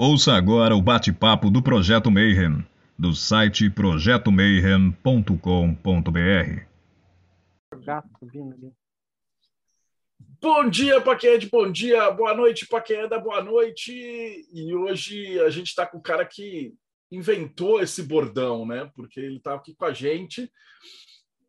Ouça agora o bate-papo do Projeto Mayhem, do site projetomayhem.com.br. Bom dia para quem é de bom dia, boa noite para quem é da boa noite. E hoje a gente está com o cara que inventou esse bordão, né? Porque ele está aqui com a gente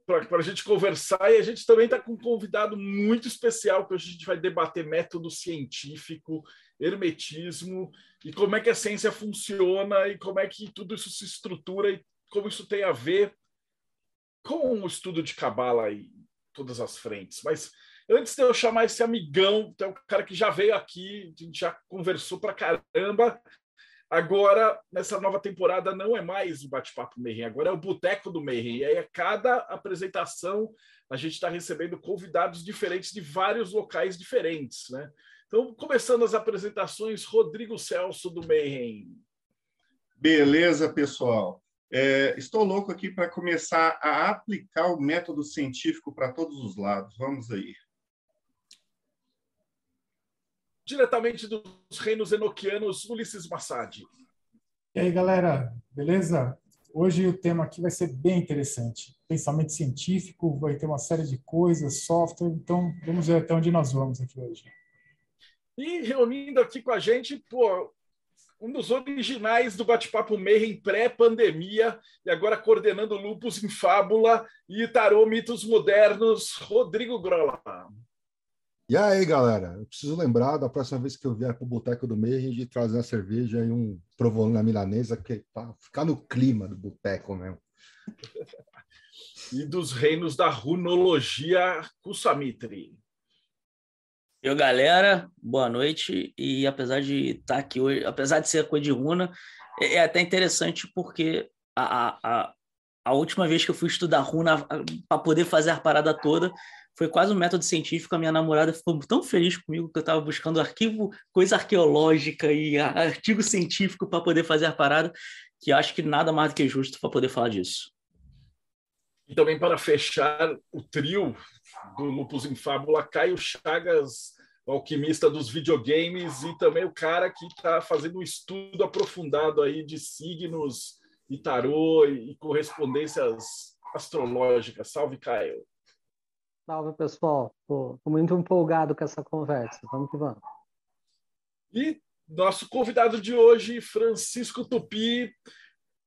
para a gente conversar e a gente também está com um convidado muito especial que hoje a gente vai debater método científico, hermetismo e como é que a ciência funciona e como é que tudo isso se estrutura e como isso tem a ver com o estudo de cabala e todas as frentes. Mas antes de eu chamar esse amigão, que é um cara que já veio aqui, a gente já conversou para caramba, Agora, nessa nova temporada, não é mais o Bate-Papo Mayhem, agora é o Boteco do Mayhem. E aí, a cada apresentação, a gente está recebendo convidados diferentes de vários locais diferentes. Né? Então, começando as apresentações, Rodrigo Celso do Mayhem. Beleza, pessoal. É, estou louco aqui para começar a aplicar o método científico para todos os lados. Vamos aí diretamente dos reinos enoquianos, Ulisses Massad. E aí, galera, beleza? Hoje o tema aqui vai ser bem interessante. Pensamento científico, vai ter uma série de coisas, software, então vamos ver até onde nós vamos aqui hoje. E reunindo aqui com a gente, pô, um dos originais do Bate-Papo Mayhem pré-pandemia e agora coordenando Lupus em Fábula e Tarô Mitos Modernos, Rodrigo Grola. E aí, galera, eu preciso lembrar da próxima vez que eu vier para o Boteco do Meio de trazer uma cerveja e um provolone milanesa, que para ficar no clima do boteco mesmo. e dos reinos da runologia Kusamitri. Eu, galera, boa noite. E apesar de estar tá aqui hoje, apesar de ser coisa de runa, é, é até interessante porque a, a, a última vez que eu fui estudar runa para poder fazer a parada toda, foi quase um método científico. A minha namorada ficou tão feliz comigo que eu estava buscando arquivo, coisa arqueológica e artigo científico para poder fazer a parada, que acho que nada mais do que justo para poder falar disso. E também para fechar o trio do Lupus em Fábula, Caio Chagas, o alquimista dos videogames, e também o cara que está fazendo um estudo aprofundado aí de signos e tarô e correspondências astrológicas. Salve, Caio! Salve, pessoal. Estou muito empolgado com essa conversa. Vamos que vamos. E nosso convidado de hoje, Francisco Tupi.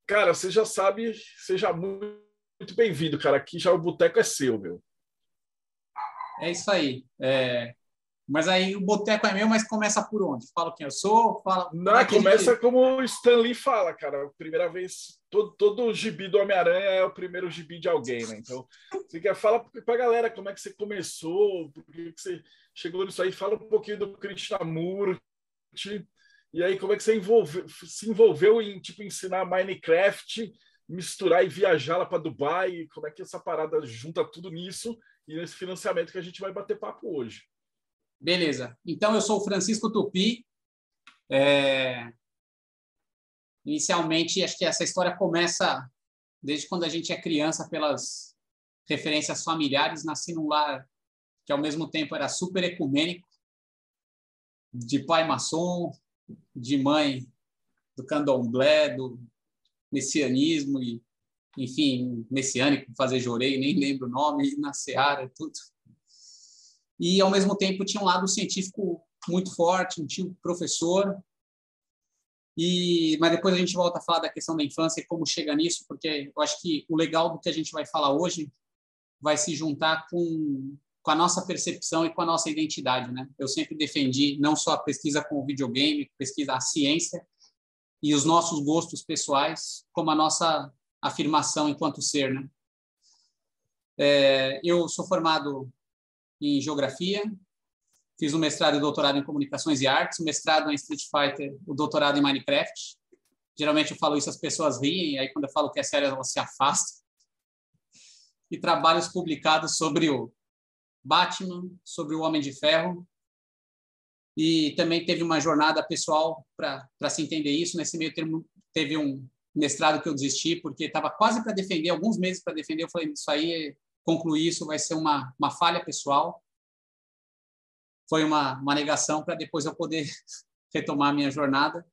Cara, você já sabe, seja muito bem-vindo, cara. Aqui já o boteco é seu, meu. É isso aí. É, mas aí o boteco é meu, mas começa por onde? Fala quem eu sou? Fala... Não, começa como o Stanley fala, cara. Primeira vez, todo, todo gibi do Homem-Aranha é o primeiro gibi de alguém, né? Então, você quer falar pra galera como é que você começou, por que você chegou nisso aí, fala um pouquinho do Krishnamurti, e aí como é que você envolveu, se envolveu em, tipo, ensinar Minecraft, misturar e viajar lá para Dubai, como é que essa parada junta tudo nisso e nesse financiamento que a gente vai bater papo hoje. Beleza. Então, eu sou o Francisco Tupi. É... Inicialmente, acho que essa história começa desde quando a gente é criança, pelas referências familiares. Nasci num lar que, ao mesmo tempo, era super ecumênico, de pai maçom, de mãe do candomblé, do messianismo e, enfim, messiânico, fazer jorei, nem lembro o nome, na seara, tudo e ao mesmo tempo tinha um lado científico muito forte, um tio professor. E mas depois a gente volta a falar da questão da infância e como chega nisso, porque eu acho que o legal do que a gente vai falar hoje vai se juntar com com a nossa percepção e com a nossa identidade, né? Eu sempre defendi não só a pesquisa com o videogame, pesquisa a ciência e os nossos gostos pessoais, como a nossa afirmação enquanto ser, né? É, eu sou formado em Geografia, fiz um mestrado e doutorado em Comunicações e Artes, um mestrado em Street Fighter, o doutorado em Minecraft. Geralmente eu falo isso, as pessoas riem, aí quando eu falo que é sério, elas se afastam. E trabalhos publicados sobre o Batman, sobre o Homem de Ferro. E também teve uma jornada pessoal para se entender isso. Nesse meio termo, teve um mestrado que eu desisti, porque estava quase para defender, alguns meses para defender. Eu falei, isso aí concluir isso vai ser uma, uma falha pessoal. Foi uma, uma negação para depois eu poder retomar a minha jornada.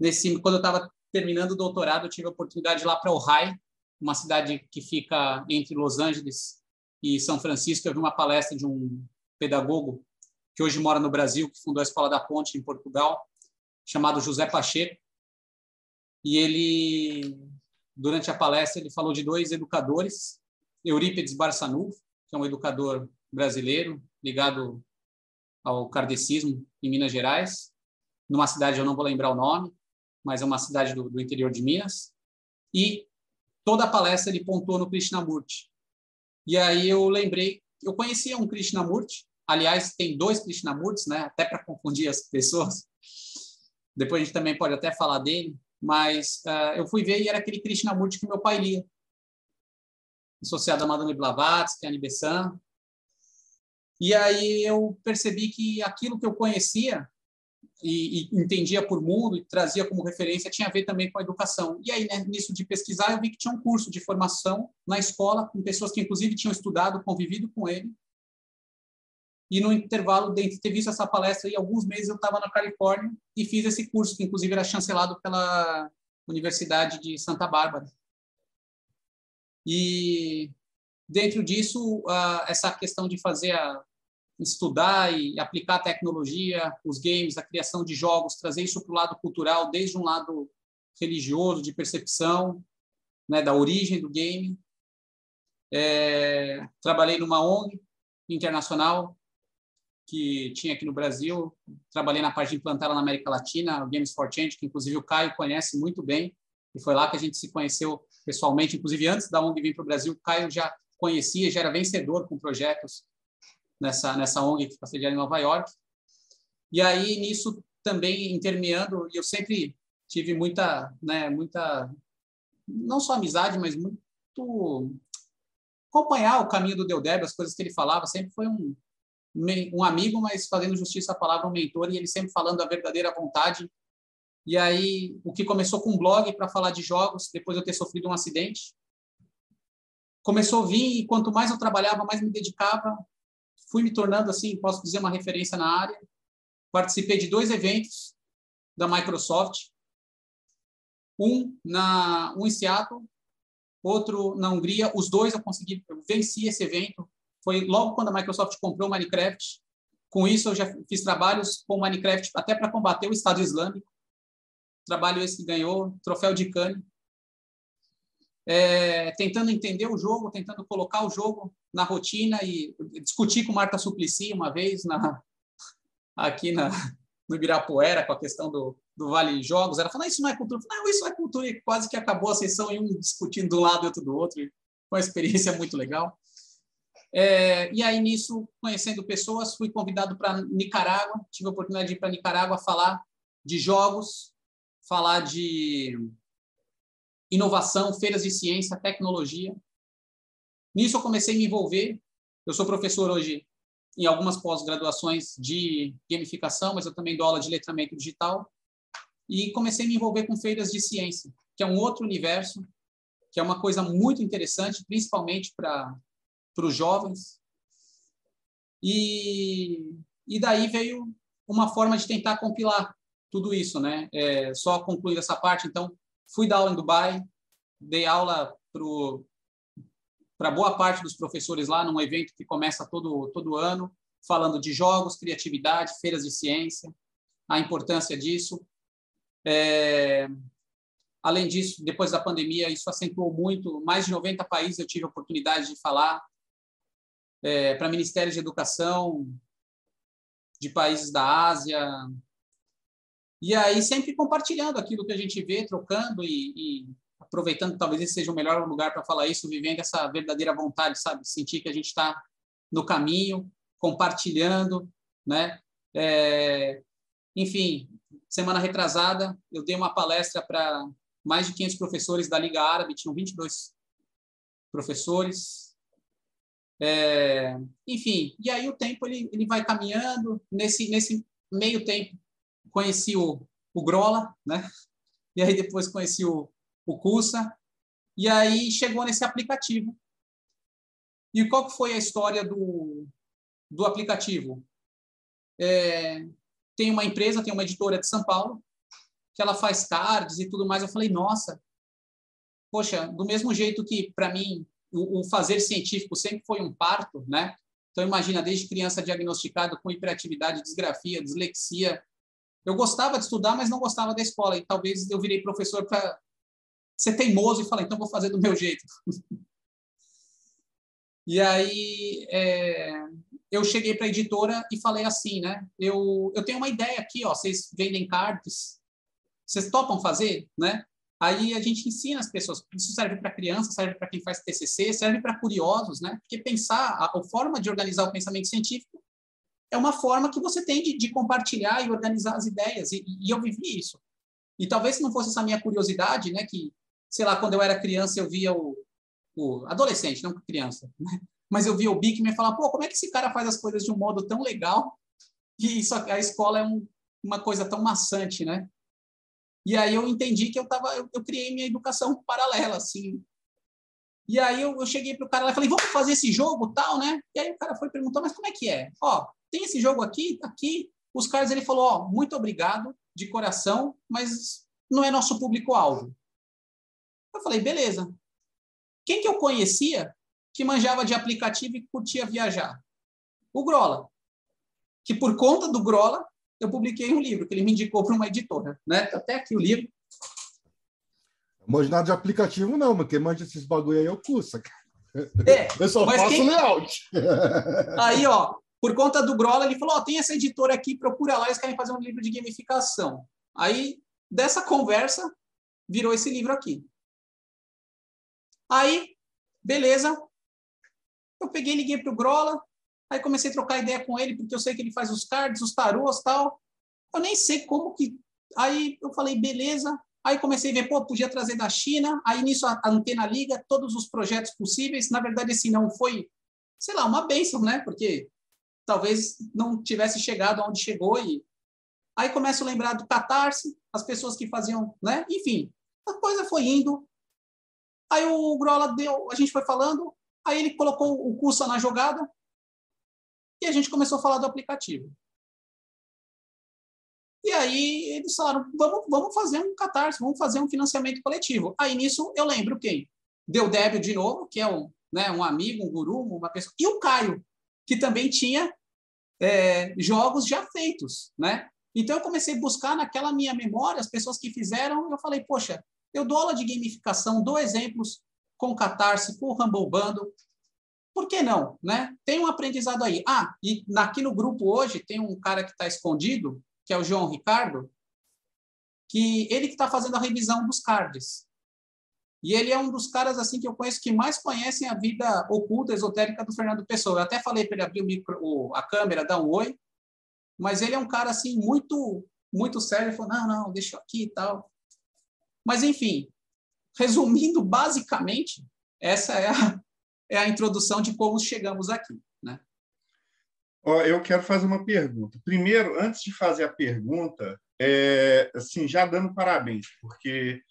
nesse quando eu estava terminando o doutorado, eu tive a oportunidade de ir lá para Ohio, uma cidade que fica entre Los Angeles e São Francisco. Eu vi uma palestra de um pedagogo que hoje mora no Brasil, que fundou a Escola da Ponte em Portugal, chamado José Pacheco. E ele, durante a palestra, ele falou de dois educadores, Eurípides Barçanuvo, que é um educador brasileiro ligado ao kardecismo em Minas Gerais, numa cidade, eu não vou lembrar o nome, mas é uma cidade do, do interior de Minas. E toda a palestra ele pontuou no Krishnamurti. E aí eu lembrei, eu conhecia um Krishnamurti, aliás, tem dois Krishnamurtis, né? até para confundir as pessoas. Depois a gente também pode até falar dele, mas uh, eu fui ver e era aquele Krishnamurti que meu pai lia, associado a Madame Blavatsky, a Besant. E aí eu percebi que aquilo que eu conhecia e, e, entendia por mundo e trazia como referência tinha a ver também com a educação. E aí, né, nisso de pesquisar, eu vi que tinha um curso de formação na escola, com pessoas que, inclusive, tinham estudado, convivido com ele. E no intervalo, dentro de ter visto essa palestra, aí, alguns meses eu estava na Califórnia e fiz esse curso, que, inclusive, era chancelado pela Universidade de Santa Bárbara. E dentro disso, essa questão de fazer a, estudar e aplicar a tecnologia, os games, a criação de jogos, trazer isso para o lado cultural, desde um lado religioso, de percepção, né, da origem do game. É, trabalhei numa ONG internacional que tinha aqui no Brasil. Trabalhei na parte de implantar na América Latina, o Games for Change, que inclusive o Caio conhece muito bem. E foi lá que a gente se conheceu pessoalmente. Inclusive, antes da ONG vir para o Brasil, o Caio já conhecia, já era vencedor com projetos nessa, nessa ONG que fica sediada em Nova York. E aí, nisso, também intermeando, eu sempre tive muita, né, muita, não só amizade, mas muito acompanhar o caminho do Deodeb, as coisas que ele falava, sempre foi um, um amigo, mas fazendo justiça à palavra, um mentor, e ele sempre falando a verdadeira vontade. E aí, o que começou com um blog para falar de jogos, depois eu ter sofrido um acidente, começou a vir, e quanto mais eu trabalhava, mais me dedicava, fui me tornando, assim, posso dizer, uma referência na área. Participei de dois eventos da Microsoft, um, na, um em Seattle, outro na Hungria. Os dois eu consegui, eu venci esse evento. Foi logo quando a Microsoft comprou o Minecraft. Com isso, eu já fiz trabalhos com o Minecraft até para combater o Estado Islâmico. Trabalho esse que ganhou troféu de Cannes é, tentando entender o jogo, tentando colocar o jogo na rotina e discutir com Marta Suplicy uma vez na, aqui na, no Ibirapuera com a questão do, do Vale Jogos. Ela falou, isso não é cultura. Falei, não, isso é cultura. E quase que acabou a sessão e um discutindo de um lado e outro do outro. Foi uma experiência muito legal. É, e aí, nisso, conhecendo pessoas, fui convidado para Nicarágua. Tive a oportunidade de ir para Nicarágua falar de jogos, falar de inovação, feiras de ciência, tecnologia. Nisso eu comecei a me envolver. Eu sou professor hoje em algumas pós-graduações de gamificação, mas eu também dou aula de letramento digital. E comecei a me envolver com feiras de ciência, que é um outro universo, que é uma coisa muito interessante, principalmente para os jovens. E, e daí veio uma forma de tentar compilar tudo isso, né? É, só concluir essa parte, então, Fui dar aula em Dubai, dei aula para boa parte dos professores lá num evento que começa todo, todo ano, falando de jogos, criatividade, feiras de ciência, a importância disso. É... Além disso, depois da pandemia, isso acentuou muito. Mais de 90 países eu tive a oportunidade de falar é, para ministérios de educação de países da Ásia, e aí sempre compartilhando aquilo que a gente vê, trocando e, e aproveitando, talvez esse seja o melhor lugar para falar isso, vivendo essa verdadeira vontade, sabe? Sentir que a gente está no caminho, compartilhando, né? É, enfim, semana retrasada, eu dei uma palestra para mais de 500 professores da Liga Árabe, tinham 22 professores. É, enfim, e aí o tempo ele, ele vai caminhando, nesse, nesse meio tempo conheci o, o Grola, né? E aí depois conheci o, o Cusa, e aí chegou nesse aplicativo. E qual que foi a história do, do aplicativo? É, tem uma empresa, tem uma editora de São Paulo, que ela faz cards e tudo mais. Eu falei, nossa, poxa, do mesmo jeito que para mim o, o, fazer científico sempre foi um parto, né? Então imagina desde criança diagnosticado com hiperatividade, disgrafia, dislexia. Eu gostava de estudar, mas não gostava da escola e talvez eu virei professor para ser teimoso e falar, então vou fazer do meu jeito. e aí é, eu cheguei para a editora e falei assim, né? Eu, eu tenho uma ideia aqui, ó. Vocês vendem cards, vocês topam fazer, né? Aí a gente ensina as pessoas. Isso serve para criança, serve para quem faz TCC, serve para curiosos, né? Porque pensar, a, a, forma de organizar o pensamento científico é uma forma que você tem de, de compartilhar e organizar as ideias. E, e, eu vivi isso. E talvez se não fosse essa minha curiosidade, né? Que, sei lá, quando eu era criança eu via o, o adolescente, não criança, né? mas eu via o Bickman falar, pô, como é que esse cara faz as coisas de um modo tão legal que isso, a escola é um, uma coisa tão maçante, né? E aí eu entendi que eu tava, eu, eu criei minha educação paralela, assim. E aí eu, eu cheguei para o cara lá e falei, vamos fazer esse jogo, tal, né? E aí o cara foi perguntar, mas como é que é? Ó, tem esse jogo aqui, aqui. Os caras, ele falou, ó, muito obrigado, de coração, mas não é nosso público-alvo. Eu falei, beleza. Quem que eu conhecia que manjava de aplicativo e curtia viajar? O Grola. Que por conta do Grola, eu publiquei um livro que ele me indicou para uma editora, né? Até aqui o livro. Manjo nada de aplicativo, não, mas quem manja esses bagulho aí é o Cussa. É, eu só faço quem... layout. Aí, ó, por conta do Grola, ele falou: ó, tem essa editora aqui, procura lá, eles querem fazer um livro de gamificação. Aí, dessa conversa, virou esse livro aqui. Aí, beleza. Eu peguei, liguei para o Grola, Aí comecei a trocar ideia com ele, porque eu sei que ele faz os cards, os tarôs tal. Eu nem sei como que. Aí eu falei, beleza. Aí comecei a ver, pô, podia trazer da China. Aí nisso a antena liga, todos os projetos possíveis. Na verdade, esse não foi, sei lá, uma bênção, né? Porque talvez não tivesse chegado aonde chegou. E aí começo a lembrar do Catarse, as pessoas que faziam, né? Enfim, a coisa foi indo. Aí o Grola deu, a gente foi falando, aí ele colocou o curso na jogada, e a gente começou a falar do aplicativo. E aí eles falaram, vamos, vamos fazer um catarse, vamos fazer um financiamento coletivo. Aí nisso eu lembro quem? Deu Débio de novo, que é um, né, um amigo, um guru, uma pessoa. E o Caio, que também tinha é, jogos já feitos, né? Então eu comecei a buscar naquela minha memória as pessoas que fizeram, eu falei, poxa, eu dou aula de gamificação, dou exemplos com Catarse, com o Humble Bundle, por que não? Né? Tem um aprendizado aí. Ah, e aqui no grupo hoje tem um cara que está escondido, que é o João Ricardo, que ele que está fazendo a revisão dos cards. E ele é um dos caras assim que eu conheço que mais conhecem a vida oculta, esotérica do Fernando Pessoa. Eu até falei para ele abrir o micro, a câmera, dar um oi, mas ele é um cara assim muito muito sério. Ele falou: não, não, deixa eu aqui e tal. Mas enfim, resumindo basicamente, essa é a, é a introdução de como chegamos aqui. Né? eu quero fazer uma pergunta. Primeiro, antes de fazer a pergunta, é, assim, já dando parabéns, porque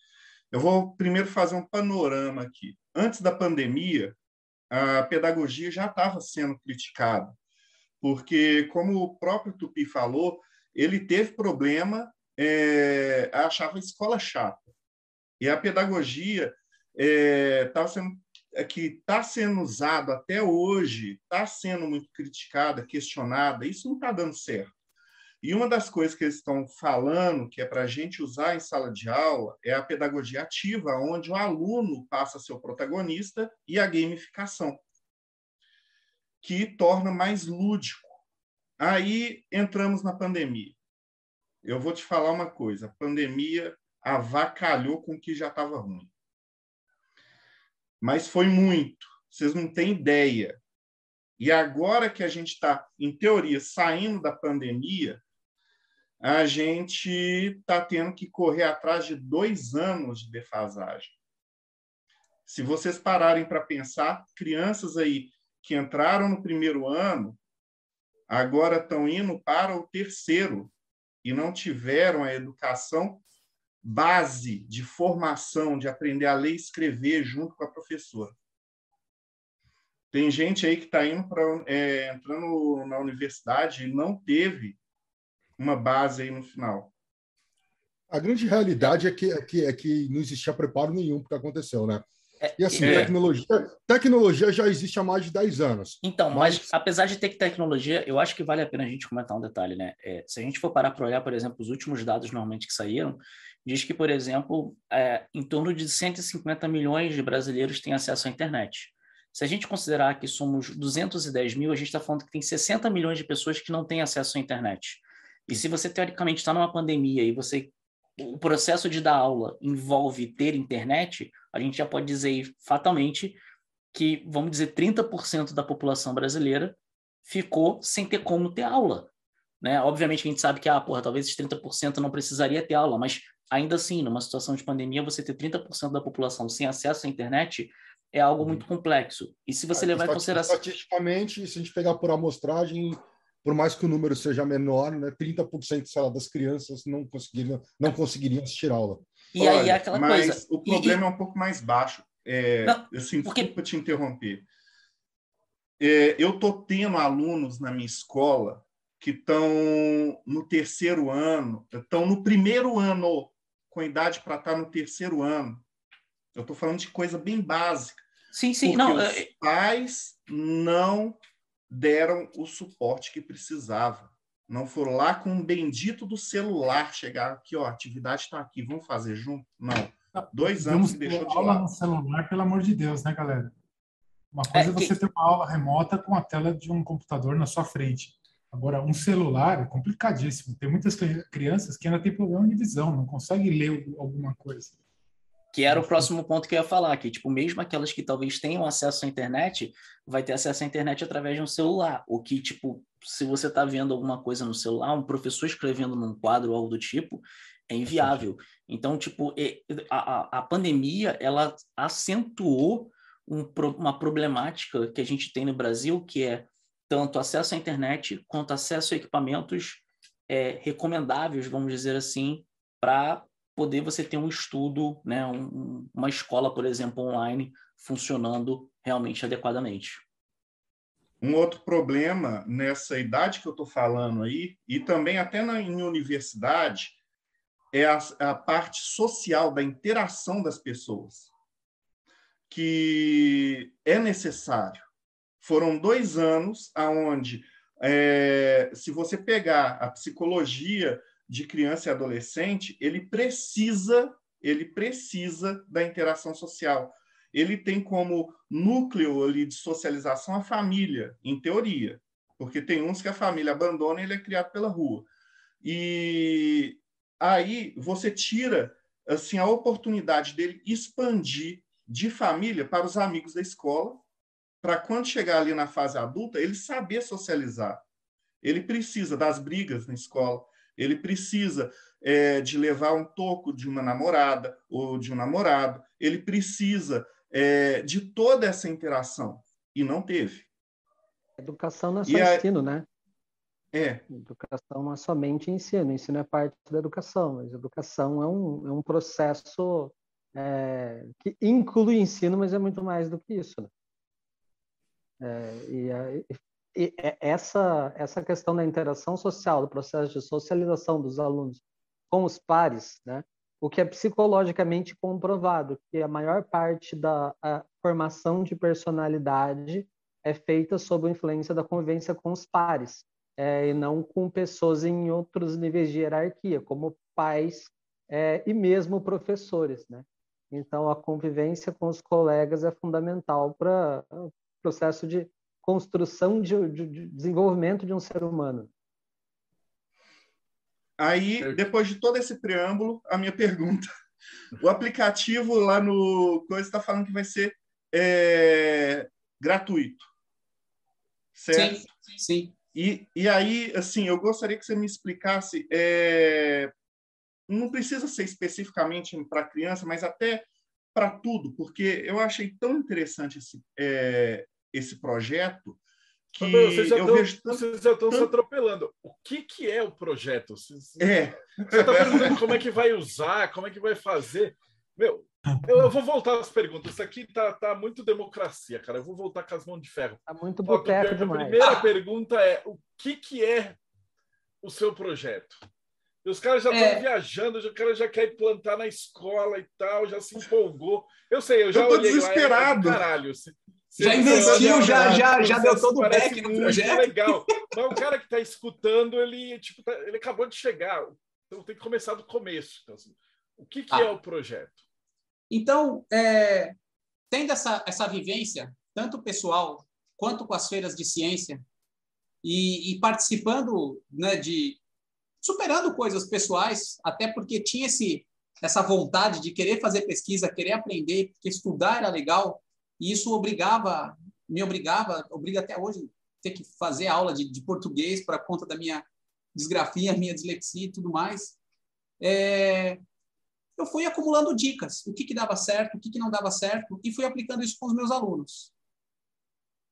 eu vou primeiro fazer um panorama aqui. Antes da pandemia, a pedagogia já estava sendo criticada, porque, como o próprio Tupi falou, ele teve problema, é, achava a escola chata. E a pedagogia estava é, sendo que está sendo usado até hoje, está sendo muito criticada, questionada, isso não está dando certo. E uma das coisas que eles estão falando, que é para a gente usar em sala de aula, é a pedagogia ativa, onde o aluno passa a ser o protagonista e a gamificação, que torna mais lúdico. Aí entramos na pandemia. Eu vou te falar uma coisa: a pandemia avacalhou com o que já estava ruim mas foi muito. Vocês não têm ideia. E agora que a gente está, em teoria, saindo da pandemia, a gente está tendo que correr atrás de dois anos de defasagem. Se vocês pararem para pensar, crianças aí que entraram no primeiro ano, agora estão indo para o terceiro e não tiveram a educação base de formação, de aprender a ler e escrever junto com a professora. Tem gente aí que está indo para é, entrando na universidade e não teve uma base aí no final. A grande realidade é que, é que, é que não existia preparo nenhum para o que aconteceu, né? É, E assim, é. tecnologia, tecnologia já existe há mais de 10 anos. Então, mas, Mas- apesar de ter tecnologia, eu acho que vale a pena a gente comentar um detalhe, né? É, se a gente for parar para olhar, por exemplo, os últimos dados normalmente que saíram, diz que, por exemplo, é, em torno de 150 milhões de brasileiros têm acesso à internet. Se a gente considerar que somos 210 mil, a gente está falando que tem 60 milhões de pessoas que não têm acesso à internet. E se você, teoricamente, está numa pandemia e você o processo de dar aula envolve ter internet, a gente já pode dizer fatalmente que, vamos dizer, 30% da população brasileira ficou sem ter como ter aula. Né? Obviamente a gente sabe que, ah, porra, talvez esses 30% não precisaria ter aula, mas ainda assim, numa situação de pandemia, você ter 30% da população sem acesso à internet é algo muito complexo. E se você levar em consideração... Estatisticamente, se a gente pegar por amostragem, por mais que o número seja menor, né, 30% sei lá, das crianças não conseguiriam, não conseguiriam assistir aula. E aí é Olha, aquela mas coisa... o E- problema é um pouco mais baixo. É, Não, assim, porque- desculpa te interromper. É, eu estou tendo alunos na minha escola que estão no terceiro ano, estão no primeiro ano, com idade para estar no terceiro ano. Eu estou falando de coisa bem básica. Sim, sim, porque não... os é- pais não deram o suporte que precisava. Não foram lá com um bendito do celular chegar aqui, ó, a atividade está aqui, vamos fazer junto? Não. Dois anos Vamos que deixou de aula lado. no celular, pelo amor de Deus, né, galera? Uma coisa é, É, que- você ter uma aula remota com a tela de um computador na sua frente. Agora, um celular é complicadíssimo. Tem muitas cri- crianças que ainda têm problema de visão, não conseguem ler alguma coisa. Que era o próximo ponto que eu ia falar, que, tipo, mesmo aquelas que talvez tenham acesso à internet, vai ter acesso à internet através de um celular. O que, tipo, se você está vendo alguma coisa no celular, um professor escrevendo num quadro ou algo do tipo, é inviável. Então, tipo, a, a, a pandemia, ela acentuou um uma problemática que a gente tem no Brasil, que é tanto acesso à internet quanto acesso a equipamentos é, recomendáveis, vamos dizer assim, para poder você ter um estudo, né, um- um- uma escola, por exemplo, online funcionando realmente adequadamente. Um outro problema nessa idade que eu estou falando aí, e também até na, em universidade, é a, a parte social da interação das pessoas, que é necessário. Foram dois anos aonde, é, se você pegar a psicologia de criança e adolescente, ele precisa, ele precisa da interação social. Ele tem como núcleo ali de socialização a família, em teoria, porque tem uns que a família abandona e ele é criado pela rua. E aí você tira assim a oportunidade dele expandir de família para os amigos da escola, para quando chegar ali na fase adulta, ele saber socializar. Ele precisa das brigas na escola, ele precisa é, de levar um toco de uma namorada ou de um namorado, ele precisa é, de toda essa interação e não teve. Educação não é só E a- ensino, né? É, Educação não é somente ensino, ensino é parte da educação, mas educação é um, é um processo é, que inclui ensino, mas é muito mais do que isso. Né? É, e, e- é- essa, essa questão da interação social, do processo de socialização dos alunos com os pares, né? o que é psicologicamente comprovado, que a maior parte da formação de personalidade é feita sob a influência da convivência com os pares é, e não com pessoas em outros níveis de hierarquia, como pais é, e mesmo professores, né? Então, a convivência com os colegas é fundamental para processo de construção de, de- de desenvolvimento de um ser humano. Aí, depois de todo esse preâmbulo, a minha pergunta. O aplicativo lá no coisa está falando que vai ser é, gratuito. Certo? Sim, sim. E, e aí, assim, eu gostaria que você me explicasse. é, não precisa ser especificamente para criança, mas até para tudo, porque eu achei tão interessante esse, é, esse projeto que Fabio, vocês já eu estão, vejo tanto. vocês já estão se atropelando. O que, que é o projeto? Vocês- É, Você está perguntando como é que vai usar, como é que vai fazer. Meu, eu, eu vou voltar às perguntas. Isso aqui tá, tá muito democracia, cara. Eu vou voltar com as mãos de ferro. Tá muito boteco a demais. primeira pergunta é: o que, que é o seu projeto? E os caras já estão É. viajando, o cara já quer plantar na escola e tal, já se empolgou. Eu sei, eu já Eu tô olhei lá. é- desesperado. Caralho. você- você Já investiu, já- já- já deu todo o back no projeto. legal. Mas o cara que está escutando, ele, tipo, tá- ele acabou de chegar. Então tem que começar do começo. Então, assim, o que, que Ah. é o projeto? Então, é, tendo essa, essa vivência, tanto pessoal quanto com as feiras de ciência, e, e participando né, de. Superando coisas pessoais, até porque tinha esse, essa vontade de querer fazer pesquisa, querer aprender, porque estudar era legal, e isso obrigava, me obrigava, obriga até hoje, ter que fazer aula de, de português para conta da minha desgrafia, minha dislexia e tudo mais. É, eu fui acumulando dicas, o que, que dava certo, o que, que não dava certo, e fui aplicando isso com os meus alunos.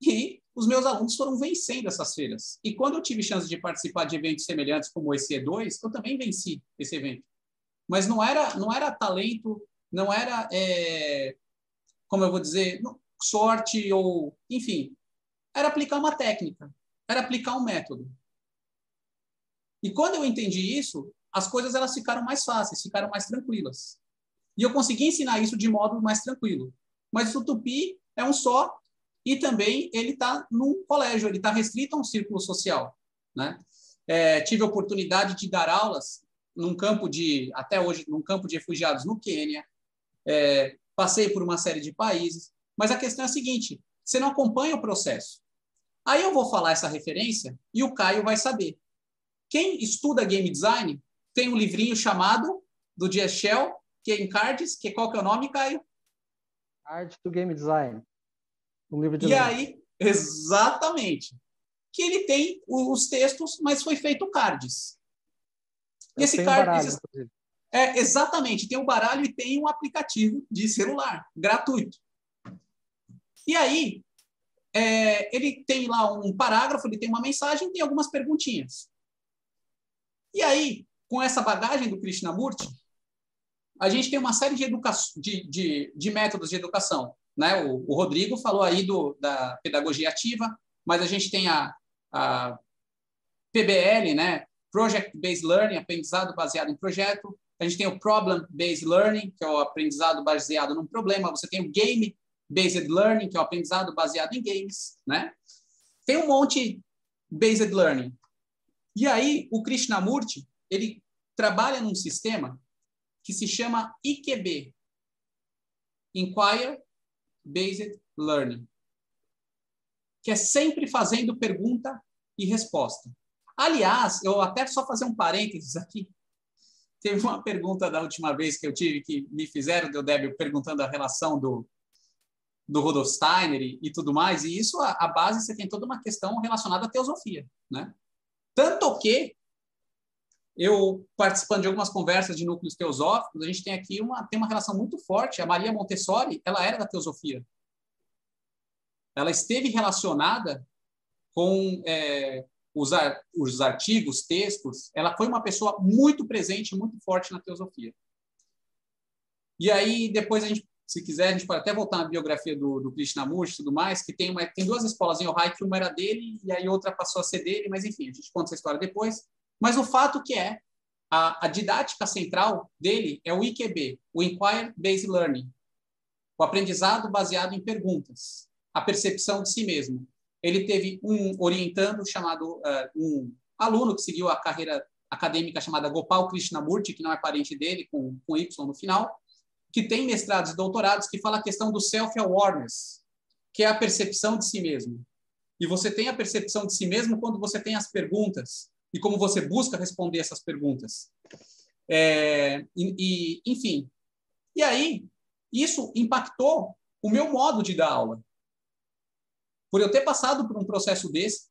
E os meus alunos foram vencendo essas feiras. E quando eu tive chance de participar de eventos semelhantes como esse E2, eu também venci esse evento. Mas não era, não era talento, não era, é, como eu vou dizer, sorte ou, enfim, era aplicar uma técnica, era aplicar um método. E quando eu entendi isso, as coisas elas ficaram mais fáceis, ficaram mais tranquilas. E eu consegui ensinar isso de modo mais tranquilo. Mas o Tupi é um só e também ele está num colégio, ele está restrito a um círculo social. Né? É, tive a oportunidade de dar aulas num campo de, até hoje, num campo de refugiados no Quênia, é, passei por uma série de países, mas a questão é a seguinte, você não acompanha o processo. Aí eu vou falar essa referência e o Caio vai saber. Quem estuda game design tem um livrinho chamado do Jess Shell, Game Cards, que qual que é o nome, Caio? Arte do Game Design. Um livro de E lei. aí, exatamente, que ele tem os textos, mas foi feito cards. E esse card, baralho, é exatamente, tem o baralho e tem um aplicativo de celular gratuito. E aí, é, ele tem lá um parágrafo, ele tem uma mensagem, tem algumas perguntinhas. E aí, com essa bagagem do Krishnamurti, a gente tem uma série de, de, de, de métodos de educação. Né? O, o Rodrigo falou aí do, da pedagogia ativa, mas a gente tem a, a PBL, né? Project Based Learning, aprendizado baseado em projeto. A gente tem o Problem Based Learning, que é o aprendizado baseado num problema. Você tem o Game Based Learning, que é o aprendizado baseado em games, né? Tem um monte Based Learning. E aí, o Krishnamurti, ele trabalha num sistema que se chama IQB, Inquire Based Learning, que é sempre fazendo pergunta e resposta. Aliás, eu até só fazer um parênteses aqui. Teve uma pergunta da última vez que eu tive que me fizeram, deu Débio, perguntando a relação do, do Rudolf Steiner e, e tudo mais, e isso, a, a base, você tem toda uma questão relacionada à teosofia, né? Tanto que eu participando de algumas conversas de núcleos teosóficos, a gente tem aqui uma tem uma relação muito forte. A Maria Montessori, ela era da teosofia. Ela esteve relacionada com é, os, ar, os artigos, textos. Ela foi uma pessoa muito presente, muito forte na teosofia. E aí depois a gente, se quiser, a gente pode até voltar na biografia do, do Krishnamurti e tudo mais, que tem uma, tem duas escolas em Ohio, que uma era dele e aí outra passou a ser dele, mas enfim, a gente conta essa história depois. Mas o fato que é, a, a didática central dele é o IQB, o Inquire Based Learning, o aprendizado baseado em perguntas, a percepção de si mesmo. Ele teve um orientando chamado, uh, um aluno que seguiu a carreira acadêmica chamada Gopal Krishnamurti, que não é parente dele, com, com Y no final, que tem mestrados e doutorados que fala a questão do self-awareness, que é a percepção de si mesmo. E você tem a percepção de si mesmo quando você tem as perguntas e como você busca responder essas perguntas. É, e, e, enfim. E aí, isso impactou o meu modo de dar aula. Por eu ter passado por um processo desse.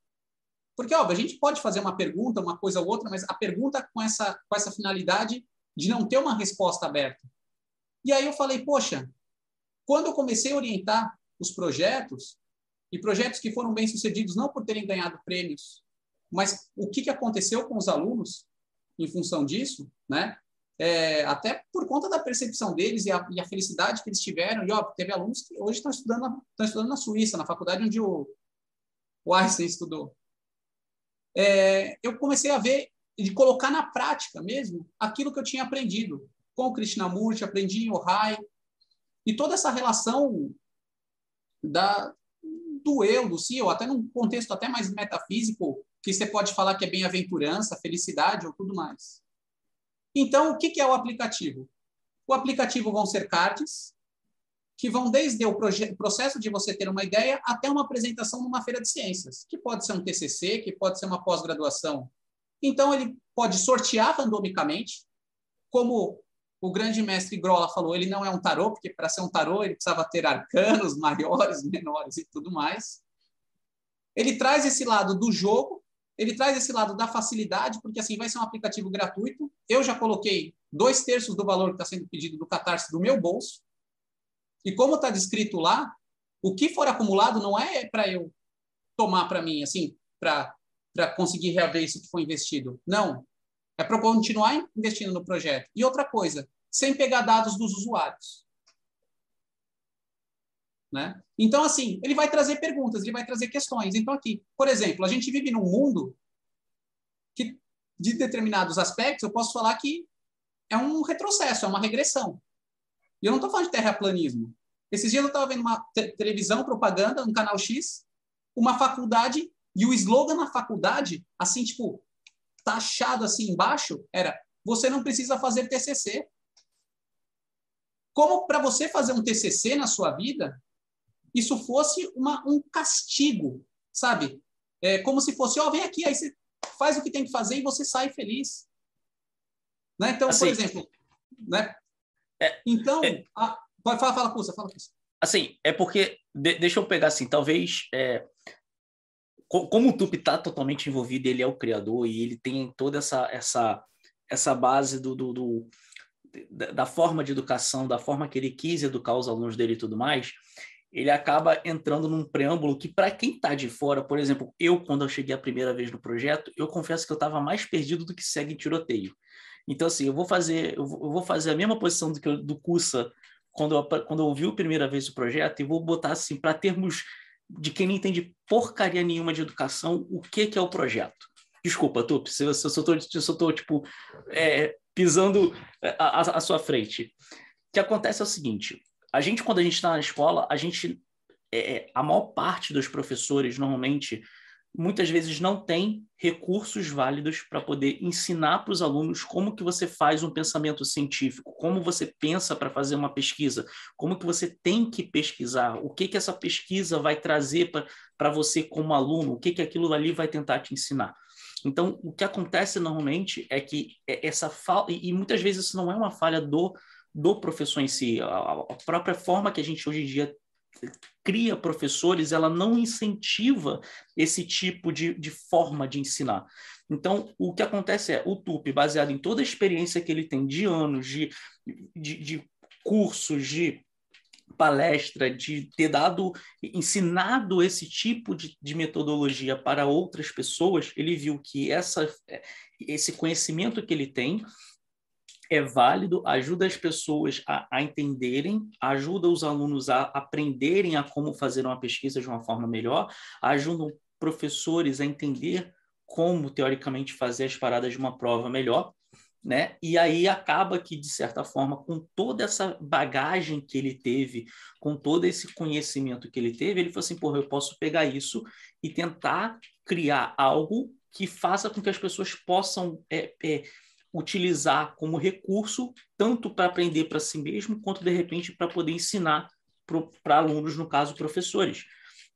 Porque, óbvio, a gente pode fazer uma pergunta, uma coisa ou outra, mas a pergunta com essa, com essa finalidade de não ter uma resposta aberta. E aí eu falei, poxa, quando eu comecei a orientar os projetos, e projetos que foram bem-sucedidos não por terem ganhado prêmios, mas o que, que aconteceu com os alunos em função disso, né? É, até por conta da percepção deles e a, e a, felicidade que eles tiveram. E ó, teve alunos que hoje estão estudando, estão estudando na Suíça, na faculdade onde o, o Einstein estudou. É, eu comecei a ver de colocar na prática mesmo aquilo que eu tinha aprendido com o Krishnamurti, aprendi em Ohai, e toda essa relação da, do eu, do si, ou até num contexto até mais metafísico, que você pode falar que é bem-aventurança, felicidade ou tudo mais. Então, o que é o aplicativo? O aplicativo vão ser cards que vão desde o processo de você ter uma ideia até uma apresentação numa feira de ciências, que pode ser um TCC, que pode ser uma pós-graduação. Então, ele pode sortear randomicamente, como o grande mestre Grola falou, ele não é um tarô, porque para ser um tarô ele precisava ter arcanos maiores, menores e tudo mais. Ele traz esse lado do jogo, ele traz esse lado da facilidade, porque assim vai ser um aplicativo gratuito. Eu já coloquei dois terços do valor que está sendo pedido do Catarse do meu bolso. E como está descrito lá, o que for acumulado não é para eu tomar para mim, assim, para conseguir reaver isso que foi investido. Não. É para continuar investindo no projeto. E outra coisa, sem pegar dados dos usuários. Né? Então, assim, ele vai trazer perguntas, ele vai trazer questões. Então, aqui, por exemplo, a gente vive num mundo que, de determinados aspectos, eu posso falar que é um retrocesso, é uma regressão. E eu não estou falando de terraplanismo. Esses dias eu estava vendo uma te televisão, propaganda, no canal X, uma faculdade, e o slogan na faculdade, assim, tipo, taxado assim embaixo, era: você não precisa fazer TCC. Como para você fazer um TCC na sua vida, isso fosse uma, um castigo, sabe? É como se fosse, ó, oh, vem aqui, aí você faz o que tem que fazer e você sai feliz. Né? Então, assim, por exemplo, né? É, então, é, a, falar, fala, Puxa, fala, Puxa. Assim, é porque, de, deixa eu pegar assim, talvez, é, como o Tupi está totalmente envolvido, ele é o criador e ele tem toda essa, essa, essa base do, do, do da forma de educação, da forma que ele quis educar os alunos dele e tudo mais, ele acaba entrando num preâmbulo que, para quem está de fora, por exemplo, eu, quando eu cheguei a primeira vez no projeto, eu confesso que eu estava mais perdido do que segue em tiroteio. Então, assim, eu vou fazer, eu vou fazer a mesma posição do que eu, do Cussa quando eu, quando eu ouvi a primeira vez o projeto e vou botar assim para termos de quem não entende porcaria nenhuma de educação, o que, que é o projeto. Desculpa, Tupi, se eu, só estou, tipo, é, pisando à sua frente. O que acontece é o seguinte, a gente, quando a gente está na escola, a gente, é, é, a maior parte dos professores, normalmente, muitas vezes não tem recursos válidos para poder ensinar para os alunos como que você faz um pensamento científico, como você pensa para fazer uma pesquisa, como que você tem que pesquisar, o que que essa pesquisa vai trazer para você como aluno, o que que aquilo ali vai tentar te ensinar. Então, o que acontece normalmente é que é essa falta, e muitas vezes isso não é uma falha do, do professor em si, a, própria forma que a gente hoje em dia cria professores, ela não incentiva esse tipo de, de forma de ensinar. Então, o que acontece é, o TUP, baseado em toda a experiência que ele tem de anos, de, de, de cursos, de palestra, de ter dado, ensinado esse tipo de, de, metodologia para outras pessoas, ele viu que essa, esse conhecimento que ele tem é válido, ajuda as pessoas a, a, entenderem, ajuda os alunos a aprenderem a como fazer uma pesquisa de uma forma melhor, ajudam professores a entender como, teoricamente, fazer as paradas de uma prova melhor, né? E aí acaba que, de certa forma, com toda essa bagagem que ele teve, com todo esse conhecimento que ele teve, ele falou assim, porra, eu posso pegar isso e tentar criar algo que faça com que as pessoas possam é, é, utilizar como recurso, tanto para aprender para si mesmo, quanto, de repente, para poder ensinar para alunos, no caso, professores.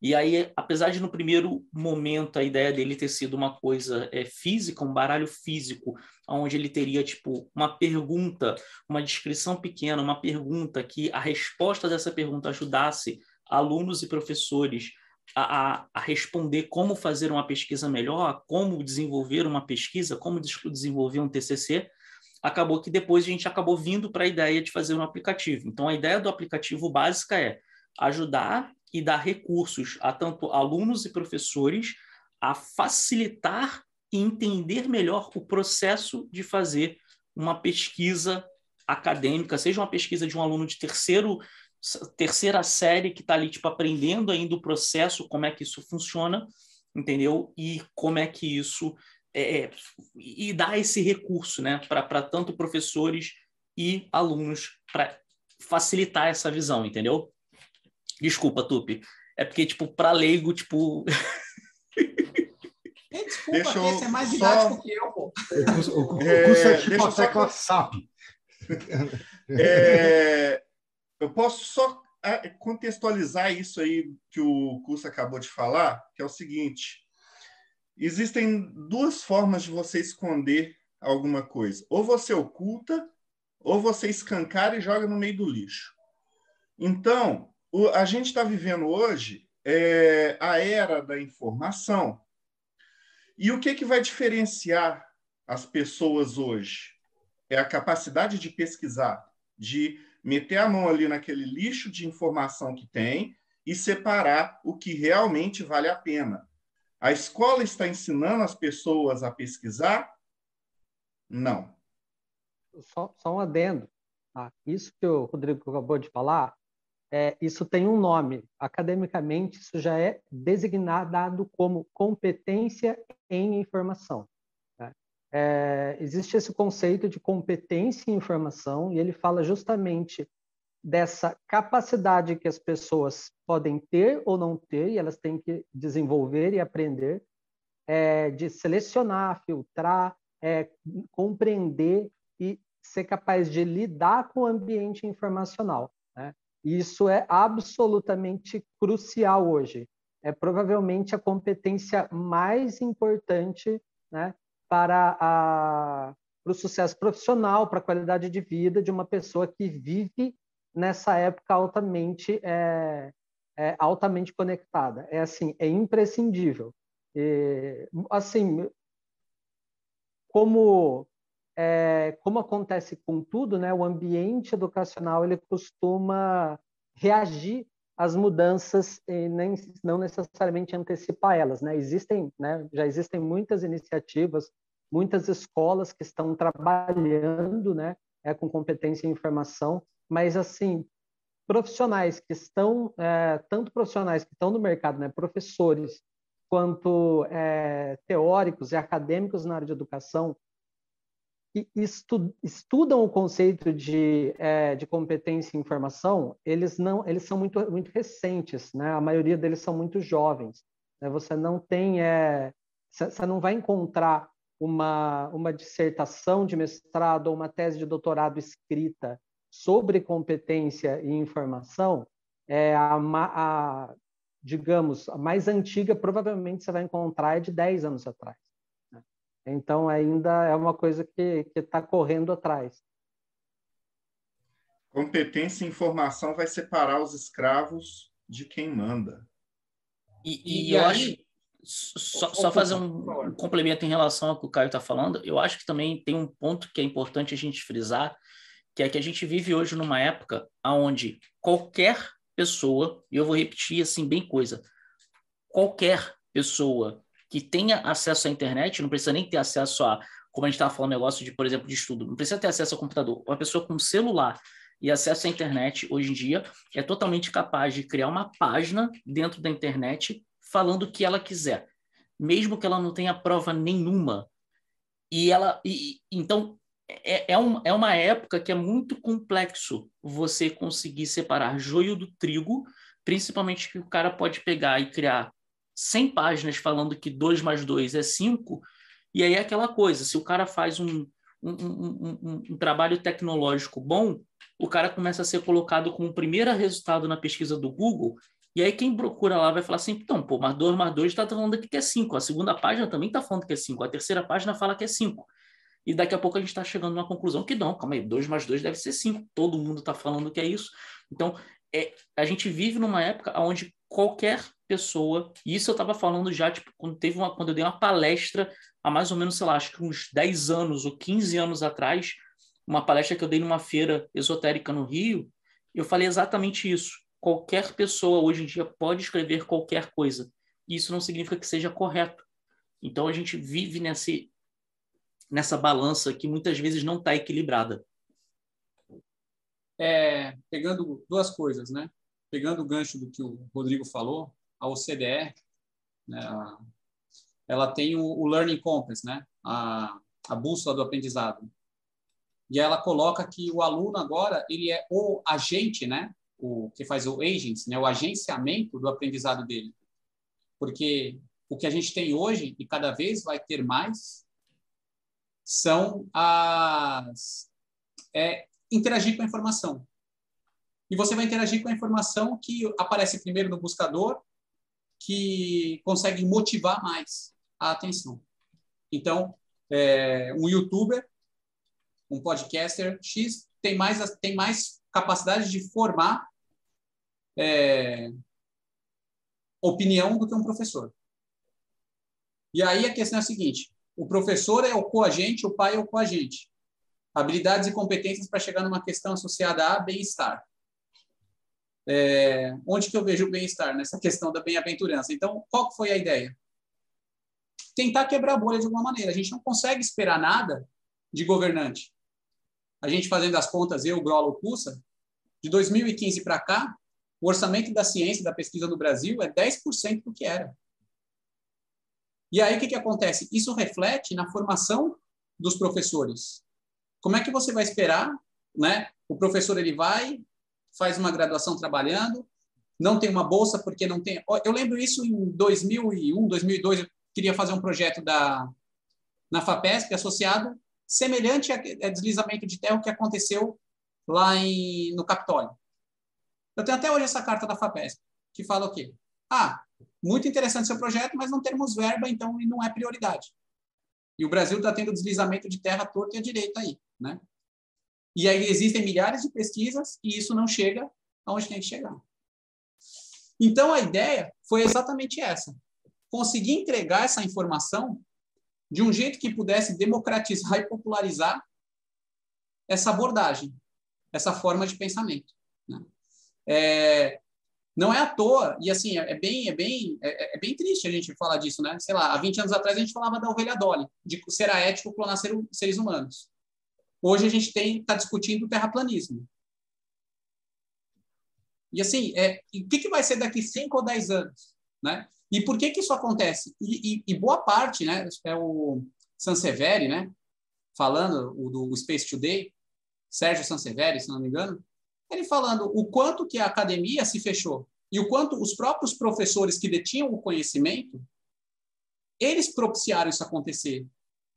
E aí, apesar de no primeiro momento a ideia dele ter sido uma coisa é, física, um baralho físico, onde ele teria tipo uma pergunta, uma descrição pequena, uma pergunta que a resposta dessa pergunta ajudasse alunos e professores a, a, responder como fazer uma pesquisa melhor, como desenvolver uma pesquisa, como desenvolver um TCC, acabou que depois a gente acabou vindo para a ideia de fazer um aplicativo. Então, a ideia do aplicativo básica é ajudar e dar recursos a tanto alunos e professores a facilitar e entender melhor o processo de fazer uma pesquisa acadêmica, seja uma pesquisa de um aluno de terceiro terceira série que está ali, tipo, aprendendo ainda o processo, como é que isso funciona, entendeu? E como é que isso é, e dar esse recurso né, para tanto professores e alunos para facilitar essa visão, entendeu? Desculpa, Tupi. É porque, tipo, para leigo, tipo. desculpa, deixa esse é mais didático só... que eu, pô. O, o, o é, curso é tipo a tecla SAP. É, eu posso só é, contextualizar isso aí que o curso acabou de falar, que é o seguinte: existem duas formas de você esconder alguma coisa. Ou você oculta, ou você escancara e joga no meio do lixo. Então, o, a gente está vivendo hoje é, a era da informação. E o que, que vai diferenciar as pessoas hoje? É a capacidade de pesquisar, de meter a mão ali naquele lixo de informação que tem e separar o que realmente vale a pena. A escola está ensinando as pessoas a pesquisar? Não. Só, só um adendo. Tá? Isso que o Rodrigo acabou de falar, é, isso tem um nome. Academicamente, isso já é designado como competência em informação. É, existe esse conceito de competência em informação e ele fala justamente dessa capacidade que as pessoas podem ter ou não ter, e elas têm que desenvolver e aprender, é, de selecionar, filtrar, é, compreender e ser capaz de lidar com o ambiente informacional. Né? Isso é absolutamente crucial hoje. É provavelmente a competência mais importante né, para, a, para o sucesso profissional, para a qualidade de vida de uma pessoa que vive nessa época altamente é, é altamente conectada. É assim, é imprescindível. E, assim, como é, como acontece com tudo, né, o ambiente educacional ele costuma reagir às mudanças e nem, não necessariamente antecipar elas. Né? Existem, né, já existem muitas iniciativas, muitas escolas que estão trabalhando né, é, com competência em informação, mas assim profissionais que estão, é, tanto profissionais que estão no mercado, né, professores, quanto é, teóricos e acadêmicos na área de educação, estu, estudam o conceito de, é, de competência em informação, eles não, eles são muito, muito recentes, né? A maioria deles são muito jovens. Né? Você não tem, é, você não vai encontrar uma, uma dissertação de mestrado ou uma tese de doutorado escrita sobre competência e informação, é a, a, digamos, a mais antiga provavelmente você vai encontrar é de 10 anos atrás. Então, ainda é uma coisa que está correndo atrás. Competência e informação vai separar os escravos de quem manda. E, e, e eu aí... acho. Só, só fazer um, um complemento em relação ao que o Caio está falando, eu acho que também tem um ponto que é importante a gente frisar, que é que a gente vive hoje numa época onde qualquer pessoa, e eu vou repetir assim bem coisa, qualquer pessoa que tenha acesso à internet, não precisa nem ter acesso a, como a gente estava falando, negócio de, por exemplo, de estudo, não precisa ter acesso ao computador. Uma pessoa com celular e acesso à internet, hoje em dia, é totalmente capaz de criar uma página dentro da internet falando o que ela quiser, mesmo que ela não tenha prova nenhuma. E ela, e, então, é, é, um, é uma época que é muito complexo você conseguir separar joio do trigo, principalmente que o cara pode pegar e criar 100 páginas falando que 2 mais 2 é 5, e aí é aquela coisa, se o cara faz um, um, um, um, trabalho tecnológico bom, o cara começa a ser colocado como primeiro resultado na pesquisa do Google, e aí quem procura lá vai falar assim, então, pô, mas 2 mais 2 está falando aqui que é 5, a segunda página também está falando que é 5, a terceira página fala que é 5. E daqui a pouco a gente está chegando numa conclusão que não, calma aí, 2 mais 2 deve ser 5, todo mundo está falando que é isso. Então, é, a gente vive numa época onde qualquer pessoa, e isso eu estava falando já, tipo, quando teve uma, quando eu dei uma palestra há mais ou menos, sei lá, acho que uns 10 anos ou 15 anos atrás, uma palestra que eu dei numa feira esotérica no Rio, eu falei exatamente isso. Qualquer pessoa hoje em dia pode escrever qualquer coisa. E isso não significa que seja correto. Então a gente vive nesse, nessa balança que muitas vezes não está equilibrada. É, pegando duas coisas, né? Pegando o gancho do que o Rodrigo falou, a OCDE, né, ela tem o, o Learning Compass, né? A, a bússola do aprendizado. E ela coloca que o aluno agora ele é o agente, né? O que faz o agents, né? O agenciamento do aprendizado dele. Porque o que a gente tem hoje e cada vez vai ter mais são as é, interagir com a informação. E você vai interagir com a informação que aparece primeiro no buscador, que consegue motivar mais a atenção. Então, é, um youtuber, um podcaster X tem mais, tem mais capacidade de formar é, opinião do que um professor. E aí a questão é a seguinte: o professor é o coagente, o pai é o coagente. Habilidades e competências para chegar numa questão associada a bem-estar. É, onde que eu vejo o bem-estar? Nessa questão da bem-aventurança. Então, qual foi a ideia? Tentar quebrar a bolha de alguma maneira. A gente não consegue esperar nada de governante. A gente fazendo as contas, eu, Grolo, Pussa, de 2015 para cá, o orçamento da ciência, da pesquisa no Brasil é 10% do que era. E aí o que, que acontece? Isso reflete na formação dos professores. Como é que você vai esperar, né? O professor ele vai, faz uma graduação trabalhando, não tem uma bolsa porque não tem. Eu lembro isso em 2001, 2002, eu queria fazer um projeto da na Fapesp associado semelhante a, deslizamento de terra que aconteceu lá em, no Capitólio. Eu tenho até hoje essa carta da Fapesp que fala o quê? Ah, muito interessante seu projeto, mas não temos verba, então não é prioridade. E o Brasil está tendo deslizamento de terra torta e à direita aí, né? E aí existem milhares de pesquisas e isso não chega aonde tem que chegar. Então a ideia foi exatamente essa: conseguir entregar essa informação de um jeito que pudesse democratizar e popularizar essa abordagem, essa forma de pensamento. Né? É, não é à toa, e assim, é bem, é bem, é, é, bem triste a gente falar disso, né? Sei lá, há 20 anos atrás a gente falava da ovelha Dolly, de ser ético clonar ser, seres humanos. Hoje a gente está discutindo o terraplanismo. E assim, é, e o que, que vai ser daqui 5 ou 10 anos? Né? E por que, que isso acontece? E, e, e boa parte, né, é o Sanseveri, né, falando o do Space Today, Sérgio Sanseveri, se não me engano, ele falando o quanto que a academia se fechou e o quanto os próprios professores que detinham o conhecimento, eles propiciaram isso acontecer.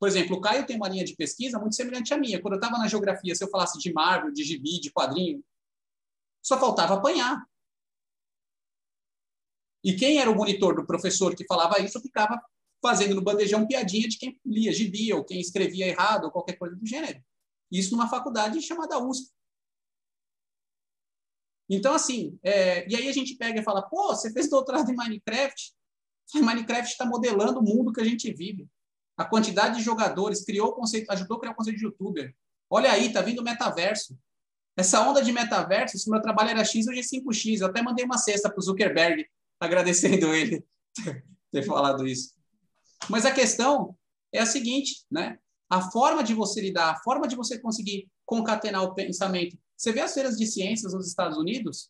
Por exemplo, o Caio tem uma linha de pesquisa muito semelhante à minha. Quando eu estava na geografia, se eu falasse de Marvel, de gibi, de quadrinho, só faltava apanhar. E quem era o monitor do professor que falava isso ficava fazendo no bandejão piadinha de quem lia gibi ou quem escrevia errado ou qualquer coisa do gênero. Isso numa faculdade chamada USP. Então, assim, é, e aí a gente pega e fala, pô, você fez doutorado em Minecraft? Minecraft está modelando o mundo que a gente vive. A quantidade de jogadores, criou o conceito, ajudou a criar o conceito de youtuber. Olha aí, tá vindo o metaverso. Essa onda de metaverso, se meu trabalho era X, hoje é 5X. Eu até mandei uma cesta para o Zuckerberg, agradecendo ele ter falado isso. Mas a questão é a seguinte, né? A forma de você lidar, a forma de você conseguir concatenar o pensamento você vê as feiras de ciências nos Estados Unidos,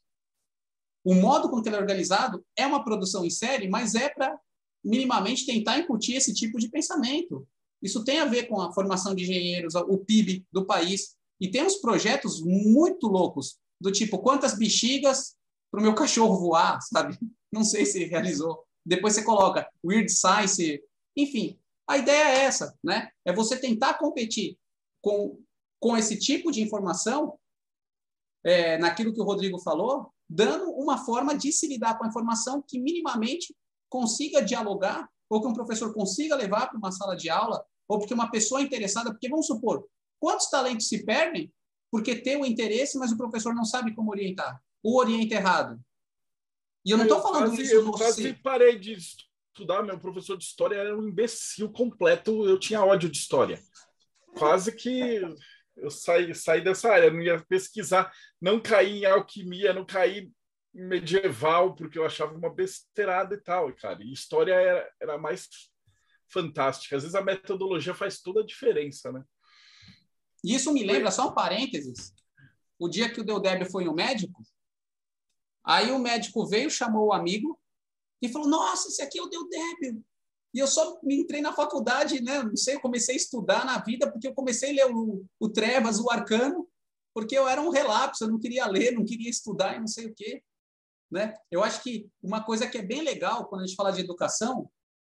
o modo com que ele é organizado é uma produção em série, mas é para minimamente tentar incutir esse tipo de pensamento. Isso tem a ver com a formação de engenheiros, o PIB do país. E temos projetos muito loucos, do tipo, quantas bexigas para o meu cachorro voar, sabe? Não sei se realizou. Depois você coloca Weird Science, enfim. A ideia é essa, né? É você tentar competir com, com esse tipo de informação é, naquilo que o Rodrigo falou, dando uma forma de se lidar com a informação que minimamente consiga dialogar, ou que um professor consiga levar para uma sala de aula, ou porque uma pessoa interessada, porque vamos supor, quantos talentos se perdem porque tem o interesse, mas o professor não sabe como orientar, ou orienta errado. E eu não estou falando quase, isso. Eu quase parei de estudar, meu professor de história era um imbecil completo, eu tinha ódio de história. Quase que eu saí, saí dessa área, não ia pesquisar, não caí em alquimia, não caí medieval, porque eu achava uma besteirada e tal, cara. E história era, era mais fantástica. Às vezes a metodologia faz toda a diferença, né? Isso me lembra, só um parênteses, o dia que o Deudébio foi no médico, aí o médico veio, chamou o amigo e falou, nossa, esse aqui é o Deudébio. E eu só me entrei na faculdade, né? Não sei, eu comecei a estudar na vida porque eu comecei a ler o, o Trevas, o Arcano, porque eu era um relapso, eu não queria ler, não queria estudar e não sei o quê. Né? Eu acho que uma coisa que é bem legal quando a gente fala de educação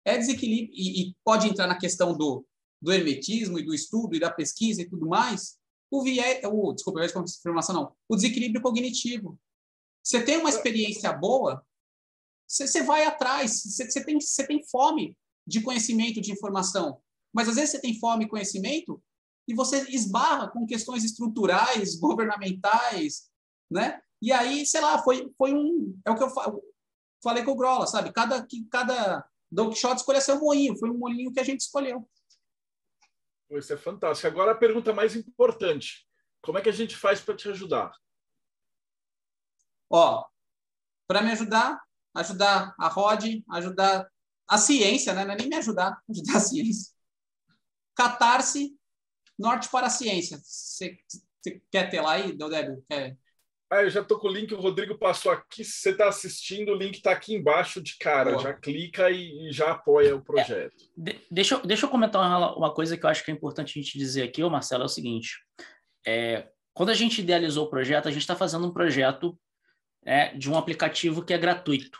é desequilíbrio, e, e pode entrar na questão do, do hermetismo e do estudo e da pesquisa e tudo mais, o viés, o, desculpa, viés de confirmação não, o desequilíbrio cognitivo. Você tem uma experiência boa, você, você vai atrás, você, você, tem, você tem fome de conhecimento, de informação, mas às vezes você tem fome e conhecimento e você esbarra com questões estruturais, governamentais, né? E aí, sei lá, foi, foi um. É o que eu falei com o Grola, sabe? Cada, que, cada Don Quixote escolheu seu moinho, foi um moinho que a gente escolheu. Isso é fantástico. Agora a pergunta mais importante: como é que a gente faz para te ajudar? Ó, para me ajudar, ajudar a Rod, ajudar a ciência, né? Não é nem me ajudar, ajudar a ciência. Catarse, Norte para a Ciência. Você quer ter lá aí, Deodébio? Quer ah, eu já tô com o link, o Rodrigo passou aqui. Se você está assistindo, o link está aqui embaixo de cara. Boa. Já clica e, e, já apoia o projeto. É, de, deixa, deixa eu comentar uma, uma, coisa que eu acho que é importante a gente dizer aqui, ô Marcelo, é o seguinte. É, quando a gente idealizou o projeto, a gente está fazendo um projeto é, de um aplicativo que é gratuito.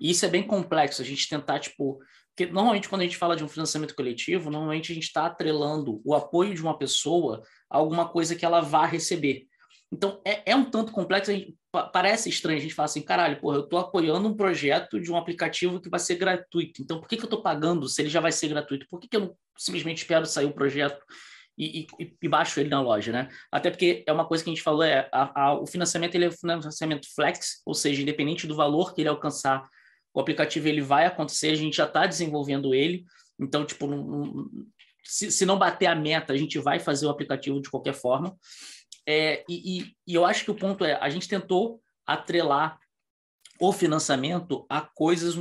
E isso é bem complexo, a gente tentar, tipo... Porque normalmente quando a gente fala de um financiamento coletivo, normalmente a gente está atrelando o apoio de uma pessoa a alguma coisa que ela vá receber. Então, é, é um tanto complexo, gente, parece estranho, a gente fala assim, caralho, porra, eu estou apoiando um projeto de um aplicativo que vai ser gratuito, então por que, que eu estou pagando se ele já vai ser gratuito? Por que, que eu não simplesmente espero sair o projeto e, e, e, baixo ele na loja, né? Até porque é uma coisa que a gente falou, é a, a, o financiamento ele é um financiamento flex, ou seja, independente do valor que ele alcançar, o aplicativo ele vai acontecer, a gente já está desenvolvendo ele, então, tipo, se, se não bater a meta, a gente vai fazer o aplicativo de qualquer forma. É, e, e, eu acho que o ponto é, a gente tentou atrelar o financiamento a coisas,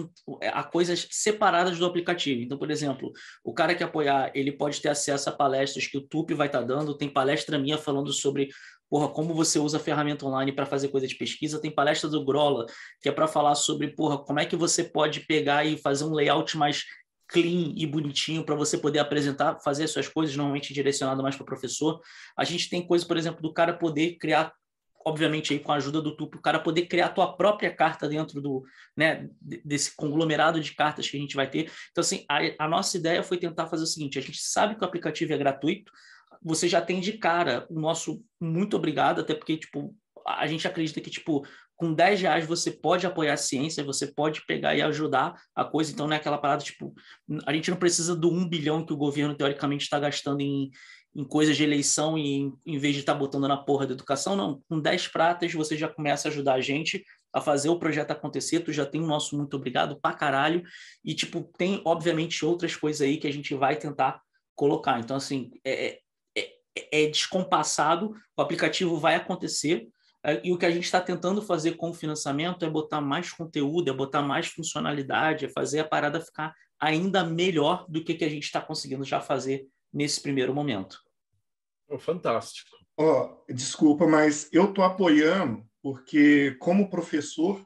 a coisas separadas do aplicativo. Então, por exemplo, o cara que apoiar, ele pode ter acesso a palestras que o TUP vai estar tá dando. Tem palestra minha falando sobre porra, como você usa a ferramenta online para fazer coisa de pesquisa. Tem palestra do Grola, que é para falar sobre porra, como é que você pode pegar e fazer um layout mais clean e bonitinho para você poder apresentar, fazer as suas coisas, normalmente direcionado mais para o professor. A gente tem coisa, por exemplo, do cara poder criar, obviamente aí com a ajuda do Tupo, o cara poder criar a tua própria carta dentro do, né, desse conglomerado de cartas que a gente vai ter. Então, assim, a, a nossa ideia foi tentar fazer o seguinte, a gente sabe que o aplicativo é gratuito, você já tem de cara o nosso muito obrigado, até porque, tipo, a gente acredita que, tipo, com 10 reais você pode apoiar a ciência, você pode pegar e ajudar a coisa. Então, não é aquela parada, tipo, a gente não precisa do 1 bilhão que o governo, teoricamente, está gastando em, em coisas de eleição e em, em vez de estar tá botando na porra da educação, não. Com 10 pratas você já começa a ajudar a gente a fazer o projeto acontecer, tu já tem o nosso muito obrigado pra caralho. E, tipo, tem, obviamente, outras coisas aí que a gente vai tentar colocar. Então, assim, é, é, é, é descompassado, o aplicativo vai acontecer, e o que a gente está tentando fazer com o financiamento é botar mais conteúdo, é botar mais funcionalidade, é fazer a parada ficar ainda melhor do que, que a gente está conseguindo já fazer nesse primeiro momento. Oh, fantástico. Oh, desculpa, mas eu estou apoiando porque, como professor,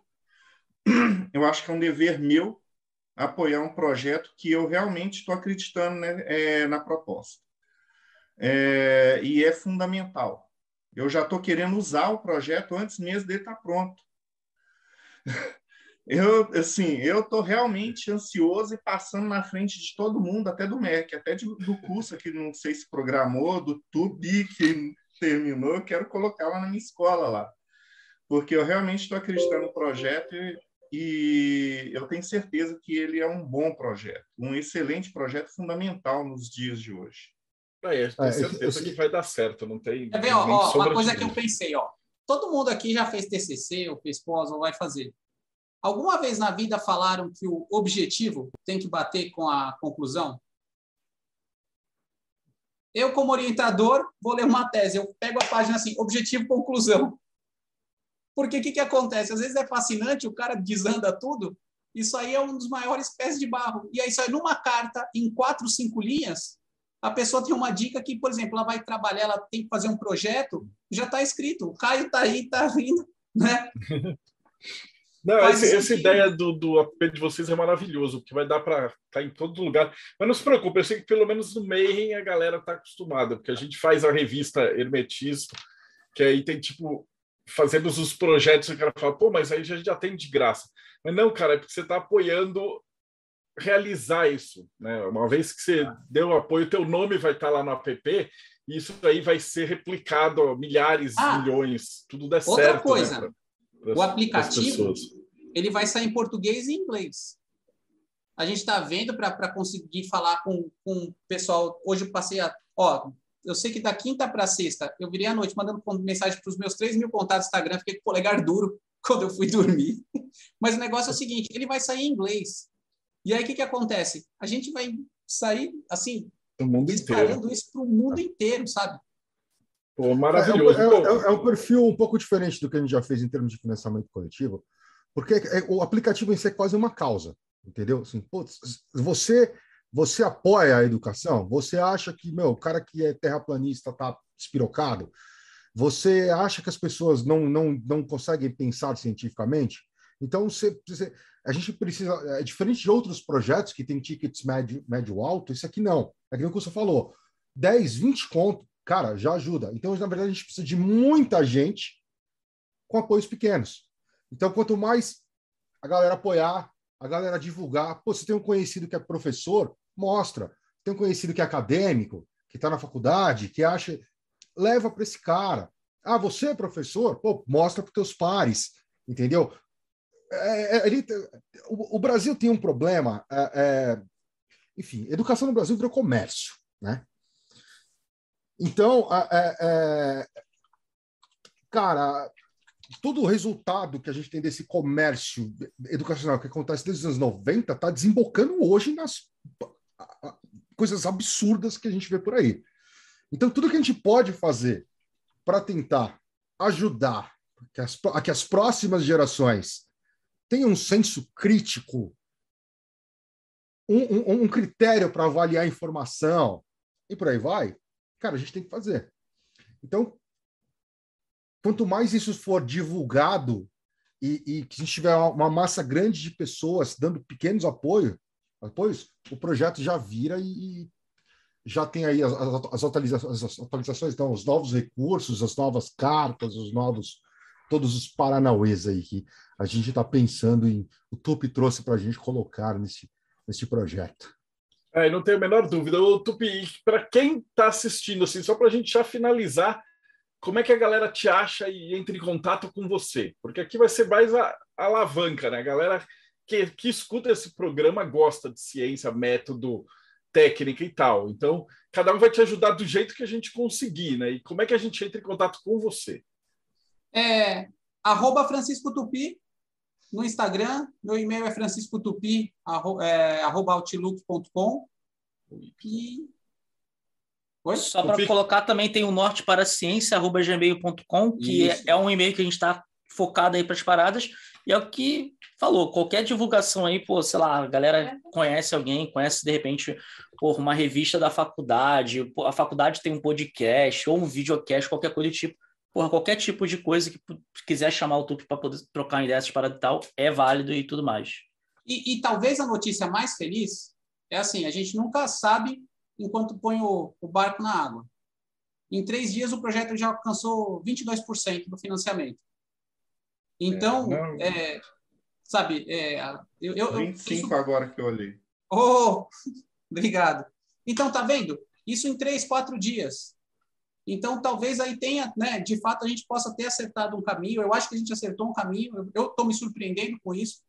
eu acho que é um dever meu apoiar um projeto que eu realmente estou acreditando né, é, na proposta. É, e é fundamental. Eu já estou querendo usar o projeto antes mesmo dele estar tá pronto. Eu, assim, eu estou realmente ansioso e passando na frente de todo mundo, até do MEC, até de, do curso que não sei se programou, do TUBI que terminou, eu quero colocar lá na minha escola lá. Porque eu realmente estou acreditando no projeto e, e eu tenho certeza que ele é um bom projeto, um excelente projeto fundamental nos dias de hoje. É, tenho certeza que vai dar certo, não tem. Quer ver, ó, ó uma coisa que eu pensei, ó. Todo mundo aqui já fez TCC, ou fez pós, ou vai fazer. Alguma vez na vida falaram que o objetivo tem que bater com a conclusão? Eu, como orientador, vou ler uma tese. Eu pego a página assim, objetivo, conclusão. Porque o que, que acontece? Às vezes é fascinante, o cara desanda tudo. Isso aí é um dos maiores pés de barro. E aí sai numa carta, em quatro, cinco linhas, a pessoa tem uma dica que, por exemplo, ela vai trabalhar, ela tem que fazer um projeto, já está escrito, o Caio está aí, está vindo, né? Não, esse- essa ideia do, do app de vocês é maravilhoso, porque vai dar para estar em todo lugar. Mas não se preocupe, eu sei que pelo menos no Mayhem a galera está acostumada, porque a gente faz a revista Hermetismo, que aí tem tipo, fazemos os projetos e o cara fala, pô, mas aí já, já tem de graça. Mas não, cara, é porque você está apoiando realizar isso. Né? Uma vez que você deu apoio, teu nome vai estar lá no app, e isso aí vai ser replicado a milhares, Ah, milhões, tudo der outra certo. coisa, né, pra- o pras aplicativo- ele vai sair em português e inglês. A gente está vendo para conseguir falar com, com o pessoal. Hoje eu passei a. Ó, eu sei que da quinta para sexta, eu virei à noite mandando mensagem para os meus 3 mil contatos do Instagram, fiquei com o polegar duro quando eu fui dormir. Mas o negócio é o seguinte: ele vai sair em inglês. E aí o que, que acontece? A gente vai sair, assim, mundo inteiro. espalhando isso para o mundo inteiro, sabe? Pô, É, um- maravilhoso. é- Pô, é- é um perfil um pouco diferente do que a gente já fez em termos de financiamento coletivo, porque é- o aplicativo em si é quase uma causa, entendeu? Assim, putz, você você apoia a educação? Você acha que meu, o cara que é terraplanista está espirocado? Você acha que as pessoas não, não, não conseguem pensar cientificamente? Então, você, você- a gente precisa, é diferente de outros projetos que tem tickets médio, médio alto, isso aqui não. É aquilo que você falou. 10, 20 conto, cara, já ajuda. Então, na verdade, a gente precisa de muita gente com apoios pequenos. Então, quanto mais a galera apoiar, a galera divulgar, pô, você tem um conhecido que é professor, mostra. Tem um conhecido que é acadêmico, que está na faculdade, que acha, leva para esse cara. Ah, você é professor? Pô, mostra para teus pares, entendeu? É, é, ele- o, o Brasil tem um problema, é, é, enfim, educação no Brasil virou comércio, né? Então, é, cara, todo o resultado que a gente tem desse comércio educacional que acontece desde os anos 90 está desembocando hoje nas coisas absurdas que a gente vê por aí. Então, tudo que a gente pode fazer para tentar ajudar que as, que as próximas gerações tenham um senso crítico, um, um- um critério para avaliar a informação? E por aí vai, cara, a gente tem que fazer. Então, quanto mais isso for divulgado e, e que a gente tiver uma- massa grande de pessoas dando pequenos apoio, apoios, o projeto já vira e, já tem aí as, as- as atualizações, as atualizações, então, os novos recursos, as novas cartas, os novos, todos os paranauês aí que a gente está pensando em, o Tupi trouxe para a gente colocar nesse, nesse projeto. É, não tenho a menor dúvida. O Tupi, para quem está assistindo, assim, só para a gente já finalizar, como é que a galera te acha e entra em contato com você? Porque aqui vai ser mais a, a alavanca, né? A galera que, que escuta esse programa gosta de ciência, método, técnica e tal. Então, cada um vai te ajudar do jeito que a gente conseguir, né? E como é que a gente entra em contato com você? É, arroba Francisco Tupi no Instagram. Meu e-mail é franciscotupi, arro, é, arroba outlook.com. E... Oi? Só para colocar também tem o norte para a ciência, arroba gmail.com, que é, Isso. é um e-mail que a gente está focado aí para as paradas, e é o que falou, qualquer divulgação aí, pô, sei lá, a galera conhece alguém, conhece de repente por uma revista da faculdade, a faculdade tem um podcast ou um videocast, qualquer coisa do tipo, porra, qualquer tipo de coisa que quiser chamar o Tupi para poder trocar ideias para e tal, é válido e tudo mais. E, e talvez a notícia mais feliz é assim: a gente nunca sabe enquanto põe o, o barco na água. Em três dias, o projeto já alcançou 22% do financiamento. Então, É, é, sabe, é, eu, eu, eu- 25 isso- agora que eu olhei. Oh, obrigado. Então, tá vendo? Isso em três, quatro dias. Então, talvez aí tenha, né? De fato, a gente possa ter acertado um caminho. Eu acho que a gente acertou um caminho. Eu estou me surpreendendo com isso,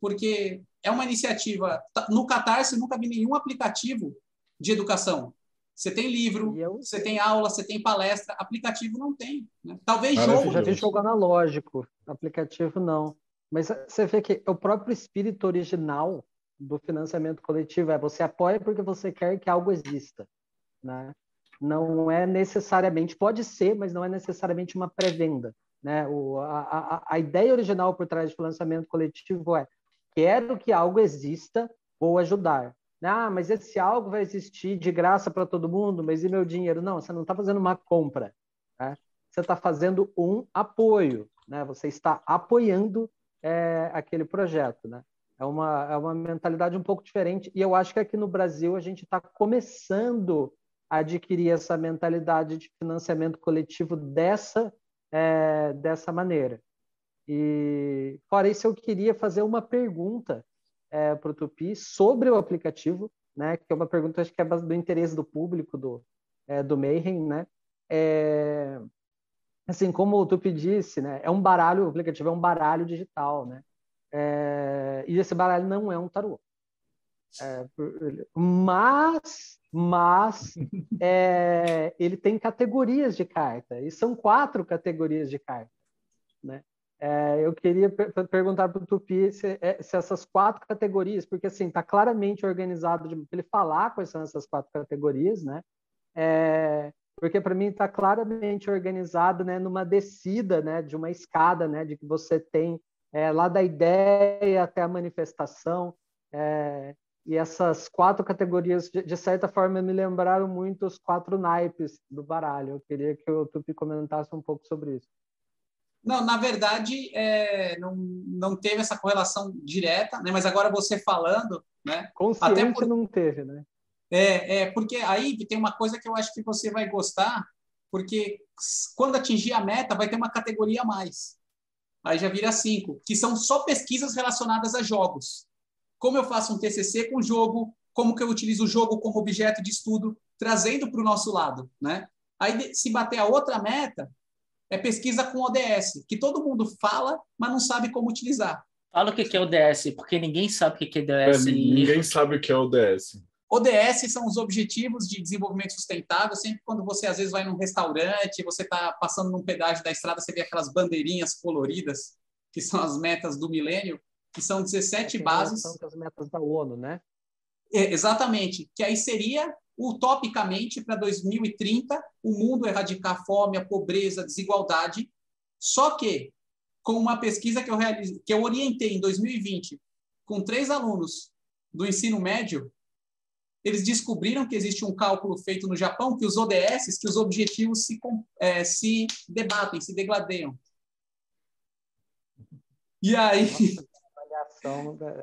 porque é uma iniciativa. tá- No Catarse, nunca vi nenhum aplicativo de educação. Você tem livro, eu, você tem aula, você tem palestra. Aplicativo não tem. né? Talvez Maravilhoso. jogo. eu já vi jogo analógico, aplicativo não. Mas eh, você vê que o próprio espírito original do financiamento coletivo é você apoia porque você quer que algo exista, né? Não é necessariamente, pode ser, mas não é necessariamente uma pré-venda, né? O, a, a, a ideia original por trás do financiamento coletivo é quero que algo exista, vou ajudar. Ah, mas esse algo vai existir de graça para todo mundo, mas e meu dinheiro? Não, você não está fazendo uma compra, né? você está fazendo um apoio, né? Você está apoiando é, aquele projeto, né? É uma, é uma mentalidade um pouco diferente e eu acho que aqui no Brasil a gente está começando adquirir essa mentalidade de financiamento coletivo dessa, é, dessa maneira. E, fora isso, eu queria fazer uma pergunta é, para o Tupi sobre o aplicativo, né, que é uma pergunta acho que é do interesse do público do, é, do Mayhem, né? É, assim, como o Tupi disse, né, é um baralho, o aplicativo é um baralho digital, né? É, e esse baralho não é um tarô. É, mas, mas é, ele tem categorias de carta, e são quatro categorias de carta. Né? É, eu queria per perguntar para o Tupi se, é, se, essas quatro categorias, porque assim está claramente organizado de ele falar quais são essas quatro categorias, né? É, porque para mim está claramente organizado, né, numa descida, né, de uma escada, né, de que você tem é, lá da ideia até a manifestação, é, e essas quatro categorias, de, certa forma, me lembraram muito os quatro naipes do baralho. Eu queria que o Tupi comentasse um pouco sobre isso. Não, na verdade, é, não, não teve essa correlação direta, né? mas agora você falando. Né? Consciente Até por... não teve, né? É, é, porque aí tem uma coisa que eu acho que você vai gostar, porque quando atingir a meta, vai ter uma categoria a mais. Aí já vira cinco, que são só pesquisas relacionadas a jogos. Como eu faço um TCC com jogo, como que eu utilizo o jogo como objeto de estudo, trazendo para o nosso lado, né? Aí, se bater a outra meta, é pesquisa com ODS, que todo mundo fala, mas não sabe como utilizar. Fala o que é ODS, porque ninguém sabe o que é ODS. É, ninguém sabe o que é ODS. ODS são os Objetivos de Desenvolvimento Sustentável. Sempre quando você, às vezes, vai num restaurante, você está passando num pedágio da estrada, você vê aquelas bandeirinhas coloridas, que são as metas do milênio, que são 17 bases. São as metas da ONU, né? É, exatamente. Que aí seria utopicamente, para 2030, o mundo erradicar a fome, a pobreza, a desigualdade. Só que, com uma pesquisa que eu, realize, que eu orientei em 2020, com três alunos do ensino médio, eles descobriram que existe um cálculo feito no Japão que os ODS, que os objetivos se, é, se debatem, se degladeiam. E aí...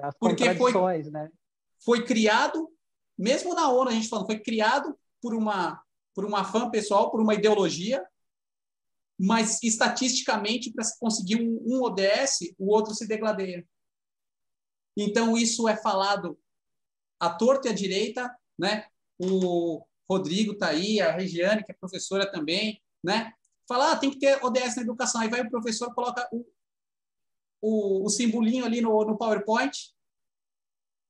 As porque foi, né? foi criado mesmo na ONU, a gente falando, foi criado por uma, por uma fã pessoal, por uma ideologia, mas estatisticamente, para conseguir um, um ODS, o outro se degladeia. Então, isso é falado à torta e à direita, né? O Rodrigo está aí, a Regiane, que é professora também, né? Fala, ah, tem que ter ODS na educação. Aí vai o professor, coloca o, o, o simbolinho ali no, no PowerPoint,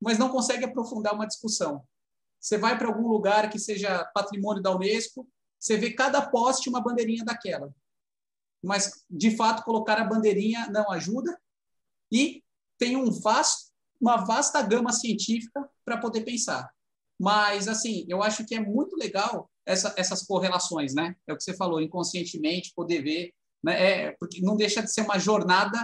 mas não consegue aprofundar uma discussão. Você vai para algum lugar que seja patrimônio da Unesco, você vê cada poste uma bandeirinha daquela. Mas, de fato, colocar a bandeirinha não ajuda e tem um vasto, uma vasta gama científica para poder pensar. Mas, assim, eu acho que é muito legal essa, essas correlações, né? É o que você falou, inconscientemente, poder ver, né? É, porque não deixa de ser uma jornada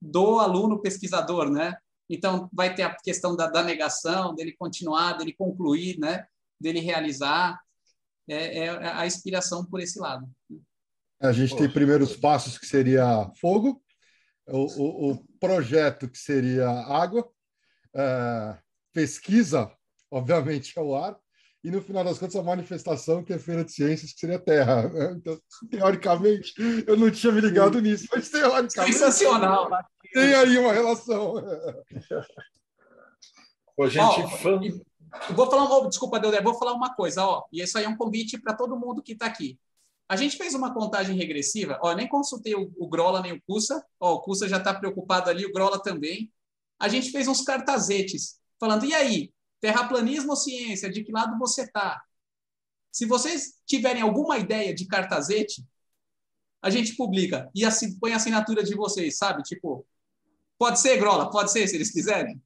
do aluno pesquisador, né? Então, vai ter a questão da, da negação, dele continuar, dele concluir, né? dele realizar. É, é a inspiração por esse lado. A gente tem primeiros passos, que seria fogo, o, o, o projeto, que seria água, é, pesquisa, obviamente, é o ar, e no final das contas a manifestação que é feira de ciências que seria terra né? então teoricamente eu não tinha me ligado nisso mas teoricamente sensacional tem aí uma relação. Pô, gente, fã... Vou falar, oh, desculpa, Deodé, vou falar uma coisa, ó, e isso aí é um convite para todo mundo que está aqui. A gente fez uma contagem regressiva, ó, nem consultei o, o Grola nem o Cussa, ó, o Cussa já está preocupado ali, o Grola também. A gente fez uns cartazetes, falando, e aí, terraplanismo ou ciência, de que lado você está? Se vocês tiverem alguma ideia de cartazete, a gente publica e assim, põe a assinatura de vocês, sabe? Tipo, Pode ser, Grola? Pode ser, se eles quiserem.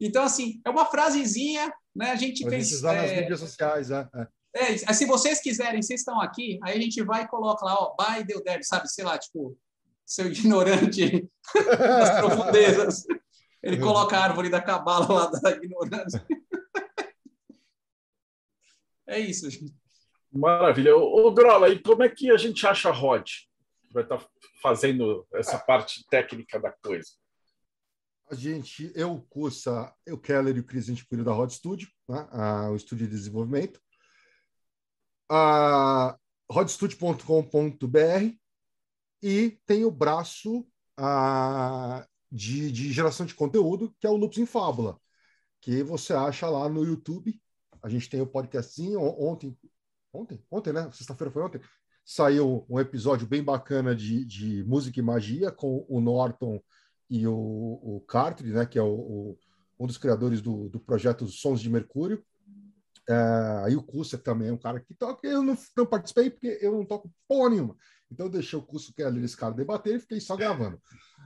Então, assim, é uma frasezinha, né? A gente Pode fez. Usar é... nas mídias sociais, é. é. é. se vocês quiserem, vocês estão aqui, aí a gente vai e coloca lá, ó, by deu deve, sabe? Sei lá, tipo, seu ignorante das profundezas. Ele coloca a árvore da cabala lá da ignorância. é isso, gente. Maravilha. Ô, Grola, e como é que a gente acha a Rod? vai estar fazendo essa parte técnica da coisa? A gente, eu, Cussa, eu, Keller e o Cris, a gente cuida da Rod Studio, né? ah, o estúdio de desenvolvimento. Ah, rodstudio.com.br e tem o braço ah, de, de, geração de conteúdo, que é o Loops em Fábula, que você acha lá no YouTube. A gente tem o podcastzinho ontem, ontem, ontem, né? Sexta-feira foi ontem. Saiu um episódio bem bacana de, de música e magia com o Norton e o, o né? Que é o, o, um dos criadores do, do projeto Sons de Mercúrio. É, aí o Cussa também é um cara que toca. Eu não, não participei porque eu não toco porra nenhuma. Então eu deixei o curso que esse cara debater e fiquei só gravando.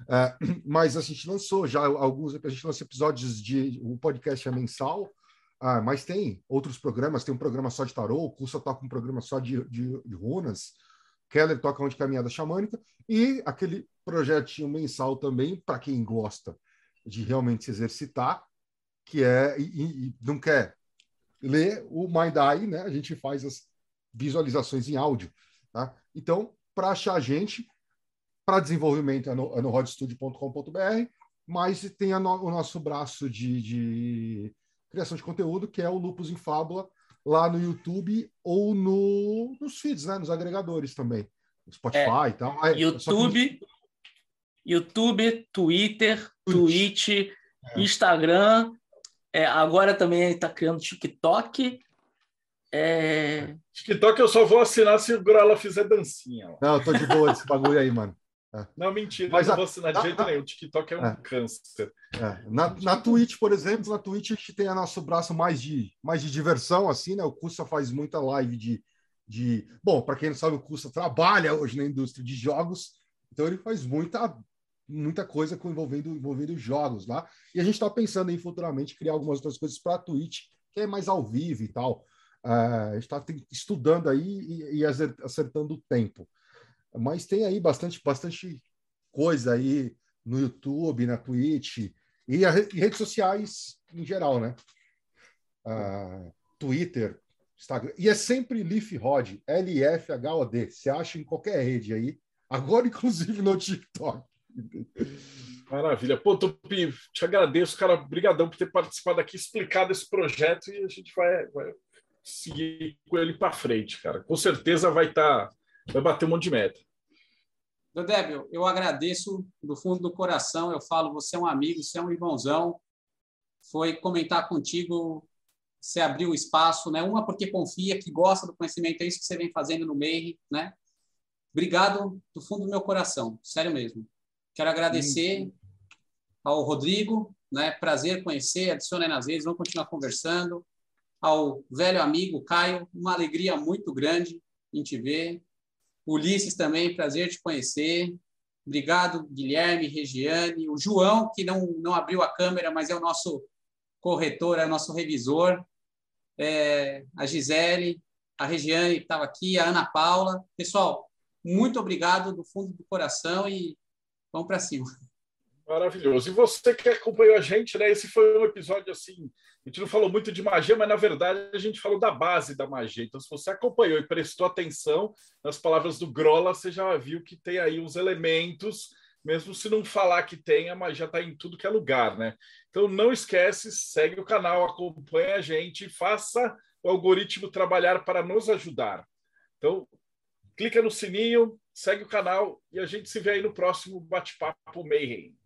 É, mas a gente lançou já alguns, a gente lança episódios de o podcast é mensal, ah, mas tem outros programas, tem um programa só de tarô, o curso toca um programa só de, de, de runas, Keller toca onde caminhada xamânica, e aquele projetinho mensal também, para quem gosta de realmente se exercitar, que é, e, e não quer ler o Mind Eye, né? A gente faz as visualizações em áudio, tá? Então, para achar a gente, para desenvolvimento é no, é no rodstudio.com.br, mas tem no, o nosso braço de, de, criação de conteúdo, que é o Lupus em Fábula, lá no YouTube ou no, nos feeds, né? nos agregadores também. Spotify é, e tal. É, YouTube, que... YouTube, Twitter, Twitch, Twitch é. Instagram. É, agora também está criando TikTok. É... TikTok eu só vou assinar se o Grola fizer dancinha. Ó. Não, eu tô de boa desse bagulho aí, mano. É. Não, mentira, Mas eu não vou assinar de jeito nenhum. O TikTok é um é. câncer. É. Na, na Twitch, por exemplo, na Twitch a gente tem a nosso braço mais de, mais de diversão, assim, né? O Cussa faz muita live de. de... Bom, para quem não sabe, o Cussa trabalha hoje na indústria de jogos, então ele faz muita muita coisa com envolvendo, envolvendo jogos lá. E a gente está pensando em futuramente criar algumas outras coisas para a Twitch, que é mais ao vivo e tal. Uh, está estudando aí e, e, acertando o tempo. Mas tem aí bastante, bastante coisa aí no YouTube, na Twitch e, a, e redes sociais em geral, né? Uh, Twitter, Instagram. E é sempre LifRod, L-F-H-O-D. Você acha em qualquer rede aí. Agora, inclusive, no TikTok. Maravilha. Pô, Tupi, te agradeço, cara. Obrigadão por ter participado aqui, explicado esse projeto e a gente vai, vai seguir com ele para frente, cara. Com certeza vai estar, tá, vai bater um monte de meta. Débio, eu agradeço do fundo do coração. Eu falo, você é um amigo, você é um irmãozão. Foi comentar contigo, você abriu o espaço, né? Uma porque confia, que gosta do conhecimento, é isso que você vem fazendo no MEI, né? Obrigado do fundo do meu coração, sério mesmo. Quero agradecer ao Rodrigo, né? Prazer conhecer, adicione nas redes, vamos continuar conversando ao velho amigo Caio, uma alegria muito grande em te ver. Ulisses também, prazer te conhecer. Obrigado, Guilherme, Regiane, o João, que não, não abriu a câmera, mas é o nosso corretor, é o nosso revisor. É, a Gisele, a Regiane que estava aqui, a Ana Paula. Pessoal, muito obrigado do fundo do coração e vamos para cima. Maravilhoso. E você que acompanhou a gente, né? Esse foi um episódio assim. A gente não falou muito de magia, mas na verdade a gente falou da base da magia. Então, se você acompanhou e prestou atenção nas palavras do Grola, você já viu que tem aí uns elementos, mesmo se não falar que tem, a magia está em tudo que é lugar, né? Então não esquece, segue o canal, acompanha a gente, faça o algoritmo trabalhar para nos ajudar. Então, clica no sininho, segue o canal e a gente se vê aí no próximo bate-papo Mayhem.